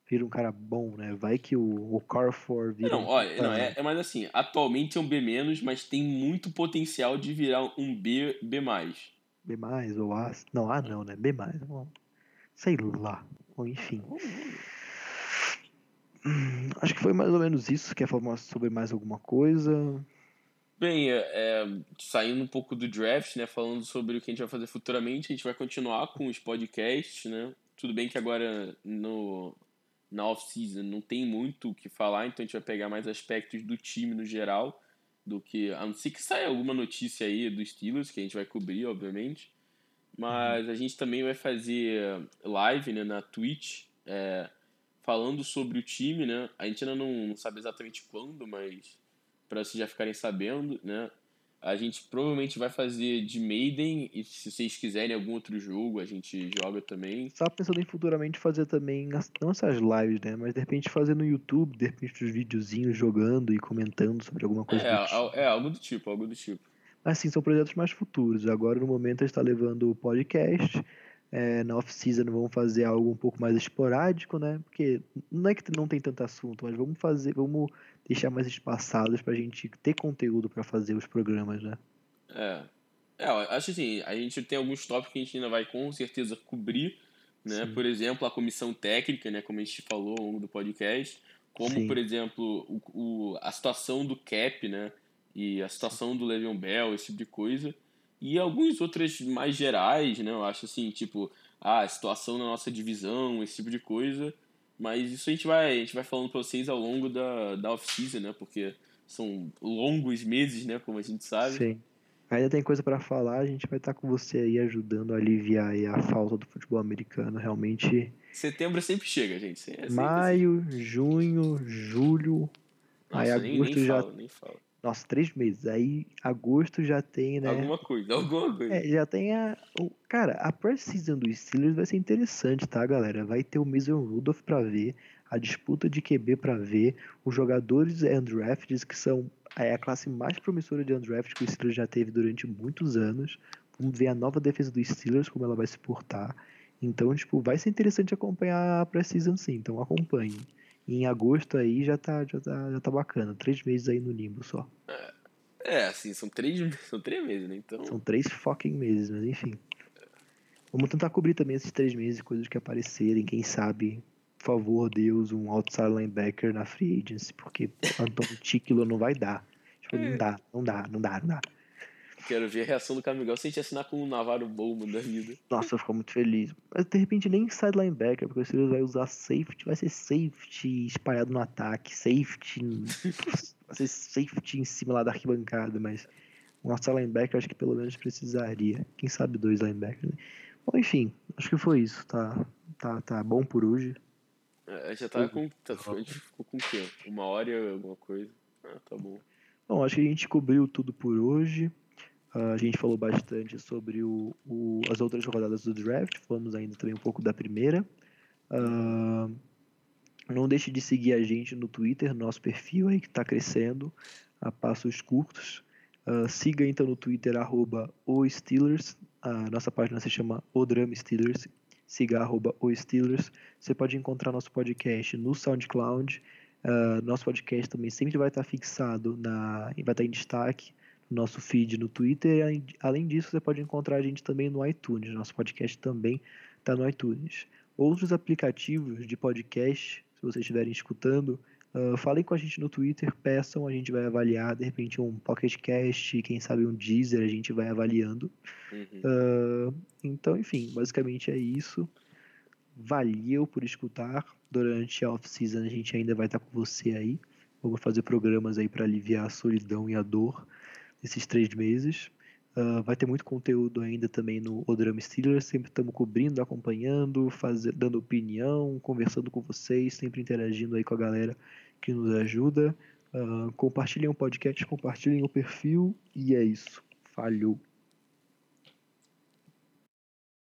vira um cara bom, né? Vai que o, o Carfor vira. Não, olha, não, é, é mais assim, atualmente é um B, mas tem muito potencial de virar um B, B. B ou A. Não, A não, né? B. Sei lá. Enfim. Hum, acho que foi mais ou menos isso. Quer falar sobre mais alguma coisa? Bem, é, é, saindo um pouco do draft, né, falando sobre o que a gente vai fazer futuramente, a gente vai continuar com os podcasts, né? Tudo bem que agora no, na off-season não tem muito o que falar, então a gente vai pegar mais aspectos do time no geral, do que. A não ser que saia alguma notícia aí dos Steelers, que a gente vai cobrir, obviamente. Mas a gente também vai fazer live né, na Twitch, é, falando sobre o time, né? A gente ainda não sabe exatamente quando, mas para vocês já ficarem sabendo, né? A gente provavelmente vai fazer de Maiden e se vocês quiserem algum outro jogo, a gente joga também. Só pensando em futuramente fazer também, não essas lives, né? Mas de repente fazer no YouTube, de repente os videozinhos jogando e comentando sobre alguma coisa. É, tipo. é algo do tipo, algo do tipo. Mas sim, são projetos mais futuros. Agora no momento a gente está levando o podcast. É, na off-season vamos fazer algo um pouco mais esporádico, né? Porque não é que não tem tanto assunto, mas vamos fazer, vamos deixar mais espaçados para a gente ter conteúdo para fazer os programas, né? É. É, acho assim, a gente tem alguns tópicos que a gente ainda vai com certeza cobrir, né? Sim. Por exemplo, a comissão técnica, né? Como a gente falou ao longo do podcast. Como, Sim. por exemplo, o, o, a situação do cap, né? E a situação do Le'Veon Bell, esse tipo de coisa. E alguns outros mais gerais, né? Eu acho assim, tipo, ah, a situação na nossa divisão, esse tipo de coisa. Mas isso a gente vai, a gente vai falando para vocês ao longo da, da off-season, né? Porque são longos meses, né? Como a gente sabe. Sim. Ainda tem coisa para falar, a gente vai estar tá com você aí ajudando a aliviar aí a falta do futebol americano. Realmente. Setembro sempre chega, gente. É sempre Maio, assim. junho, julho. Nossa, aí agosto nem, nem já. Falo, nem falo. Nossa, três meses. Aí agosto já tem, né? Alguma coisa, alguma coisa. É, já tem a. O, cara, a pré-season do Steelers vai ser interessante, tá, galera? Vai ter o Mason Rudolph pra ver, a disputa de QB pra ver, os jogadores undrafted, que são é, a classe mais promissora de undrafted que o Steelers já teve durante muitos anos. Vamos ver a nova defesa do Steelers, como ela vai se portar. Então, tipo, vai ser interessante acompanhar a pré-season sim, então acompanhe. E em agosto aí já tá, já tá, já tá bacana. Três meses aí no limbo só. É, é, assim, são três, [laughs] são três meses, né? Então... São três fucking meses, mas enfim. Vamos tentar cobrir também esses três meses, coisas que aparecerem, quem sabe, por favor, Deus, um outside linebacker na free agency, porque Antônio Tiquilo não vai dar. Tipo, não é. dá, não dá, não dá, não dá. Quero ver a reação do Camigol se a gente assinar com o Navarro Bowman da vida. Nossa, eu fico muito feliz. Mas de repente nem side linebacker, porque o Steelers vai usar safety, vai ser safety espalhado no ataque, safety. [laughs] vai ser safety em cima lá da arquibancada, mas um outside linebacker acho que pelo menos precisaria. Quem sabe dois linebackers. Né? Bom, enfim, acho que foi isso. Tá, tá, tá bom por hoje. É, já tá com. Tá, a gente ficou com o quê? Uma hora e alguma coisa? Ah, tá bom. Bom, acho que a gente cobriu tudo por hoje. Uh, a gente falou bastante sobre o, o, as outras rodadas do draft, falamos ainda também um pouco da primeira. Uh, não deixe de seguir a gente no Twitter, nosso perfil aí que está crescendo a passos curtos. Uh, siga então no Twitter, arroba o Steelers. A nossa página se chama O Drama Steelers. Siga arroba o Steelers. Você pode encontrar nosso podcast no SoundCloud. Uh, nosso podcast também sempre vai estar fixado, na, vai estar em destaque nosso feed no Twitter. Além disso, você pode encontrar a gente também no iTunes. Nosso podcast também está no iTunes. Outros aplicativos de podcast, se vocês estiverem escutando, uh, falem com a gente no Twitter, peçam, a gente vai avaliar. De repente, um Pocket Cast, quem sabe um Deezer, a gente vai avaliando. Uhum. Uh, então, enfim, basicamente é isso. Valeu por escutar. Durante a off-season, a gente ainda vai estar com você aí. Vamos fazer programas aí para aliviar a solidão e a dor esses três meses. Uh, vai ter muito conteúdo ainda também no O Drama Steelers, sempre estamos cobrindo, acompanhando, dando opinião, conversando com vocês, sempre interagindo aí com a galera que nos ajuda. Uh, compartilhem o podcast, compartilhem o perfil e é isso. Falhou!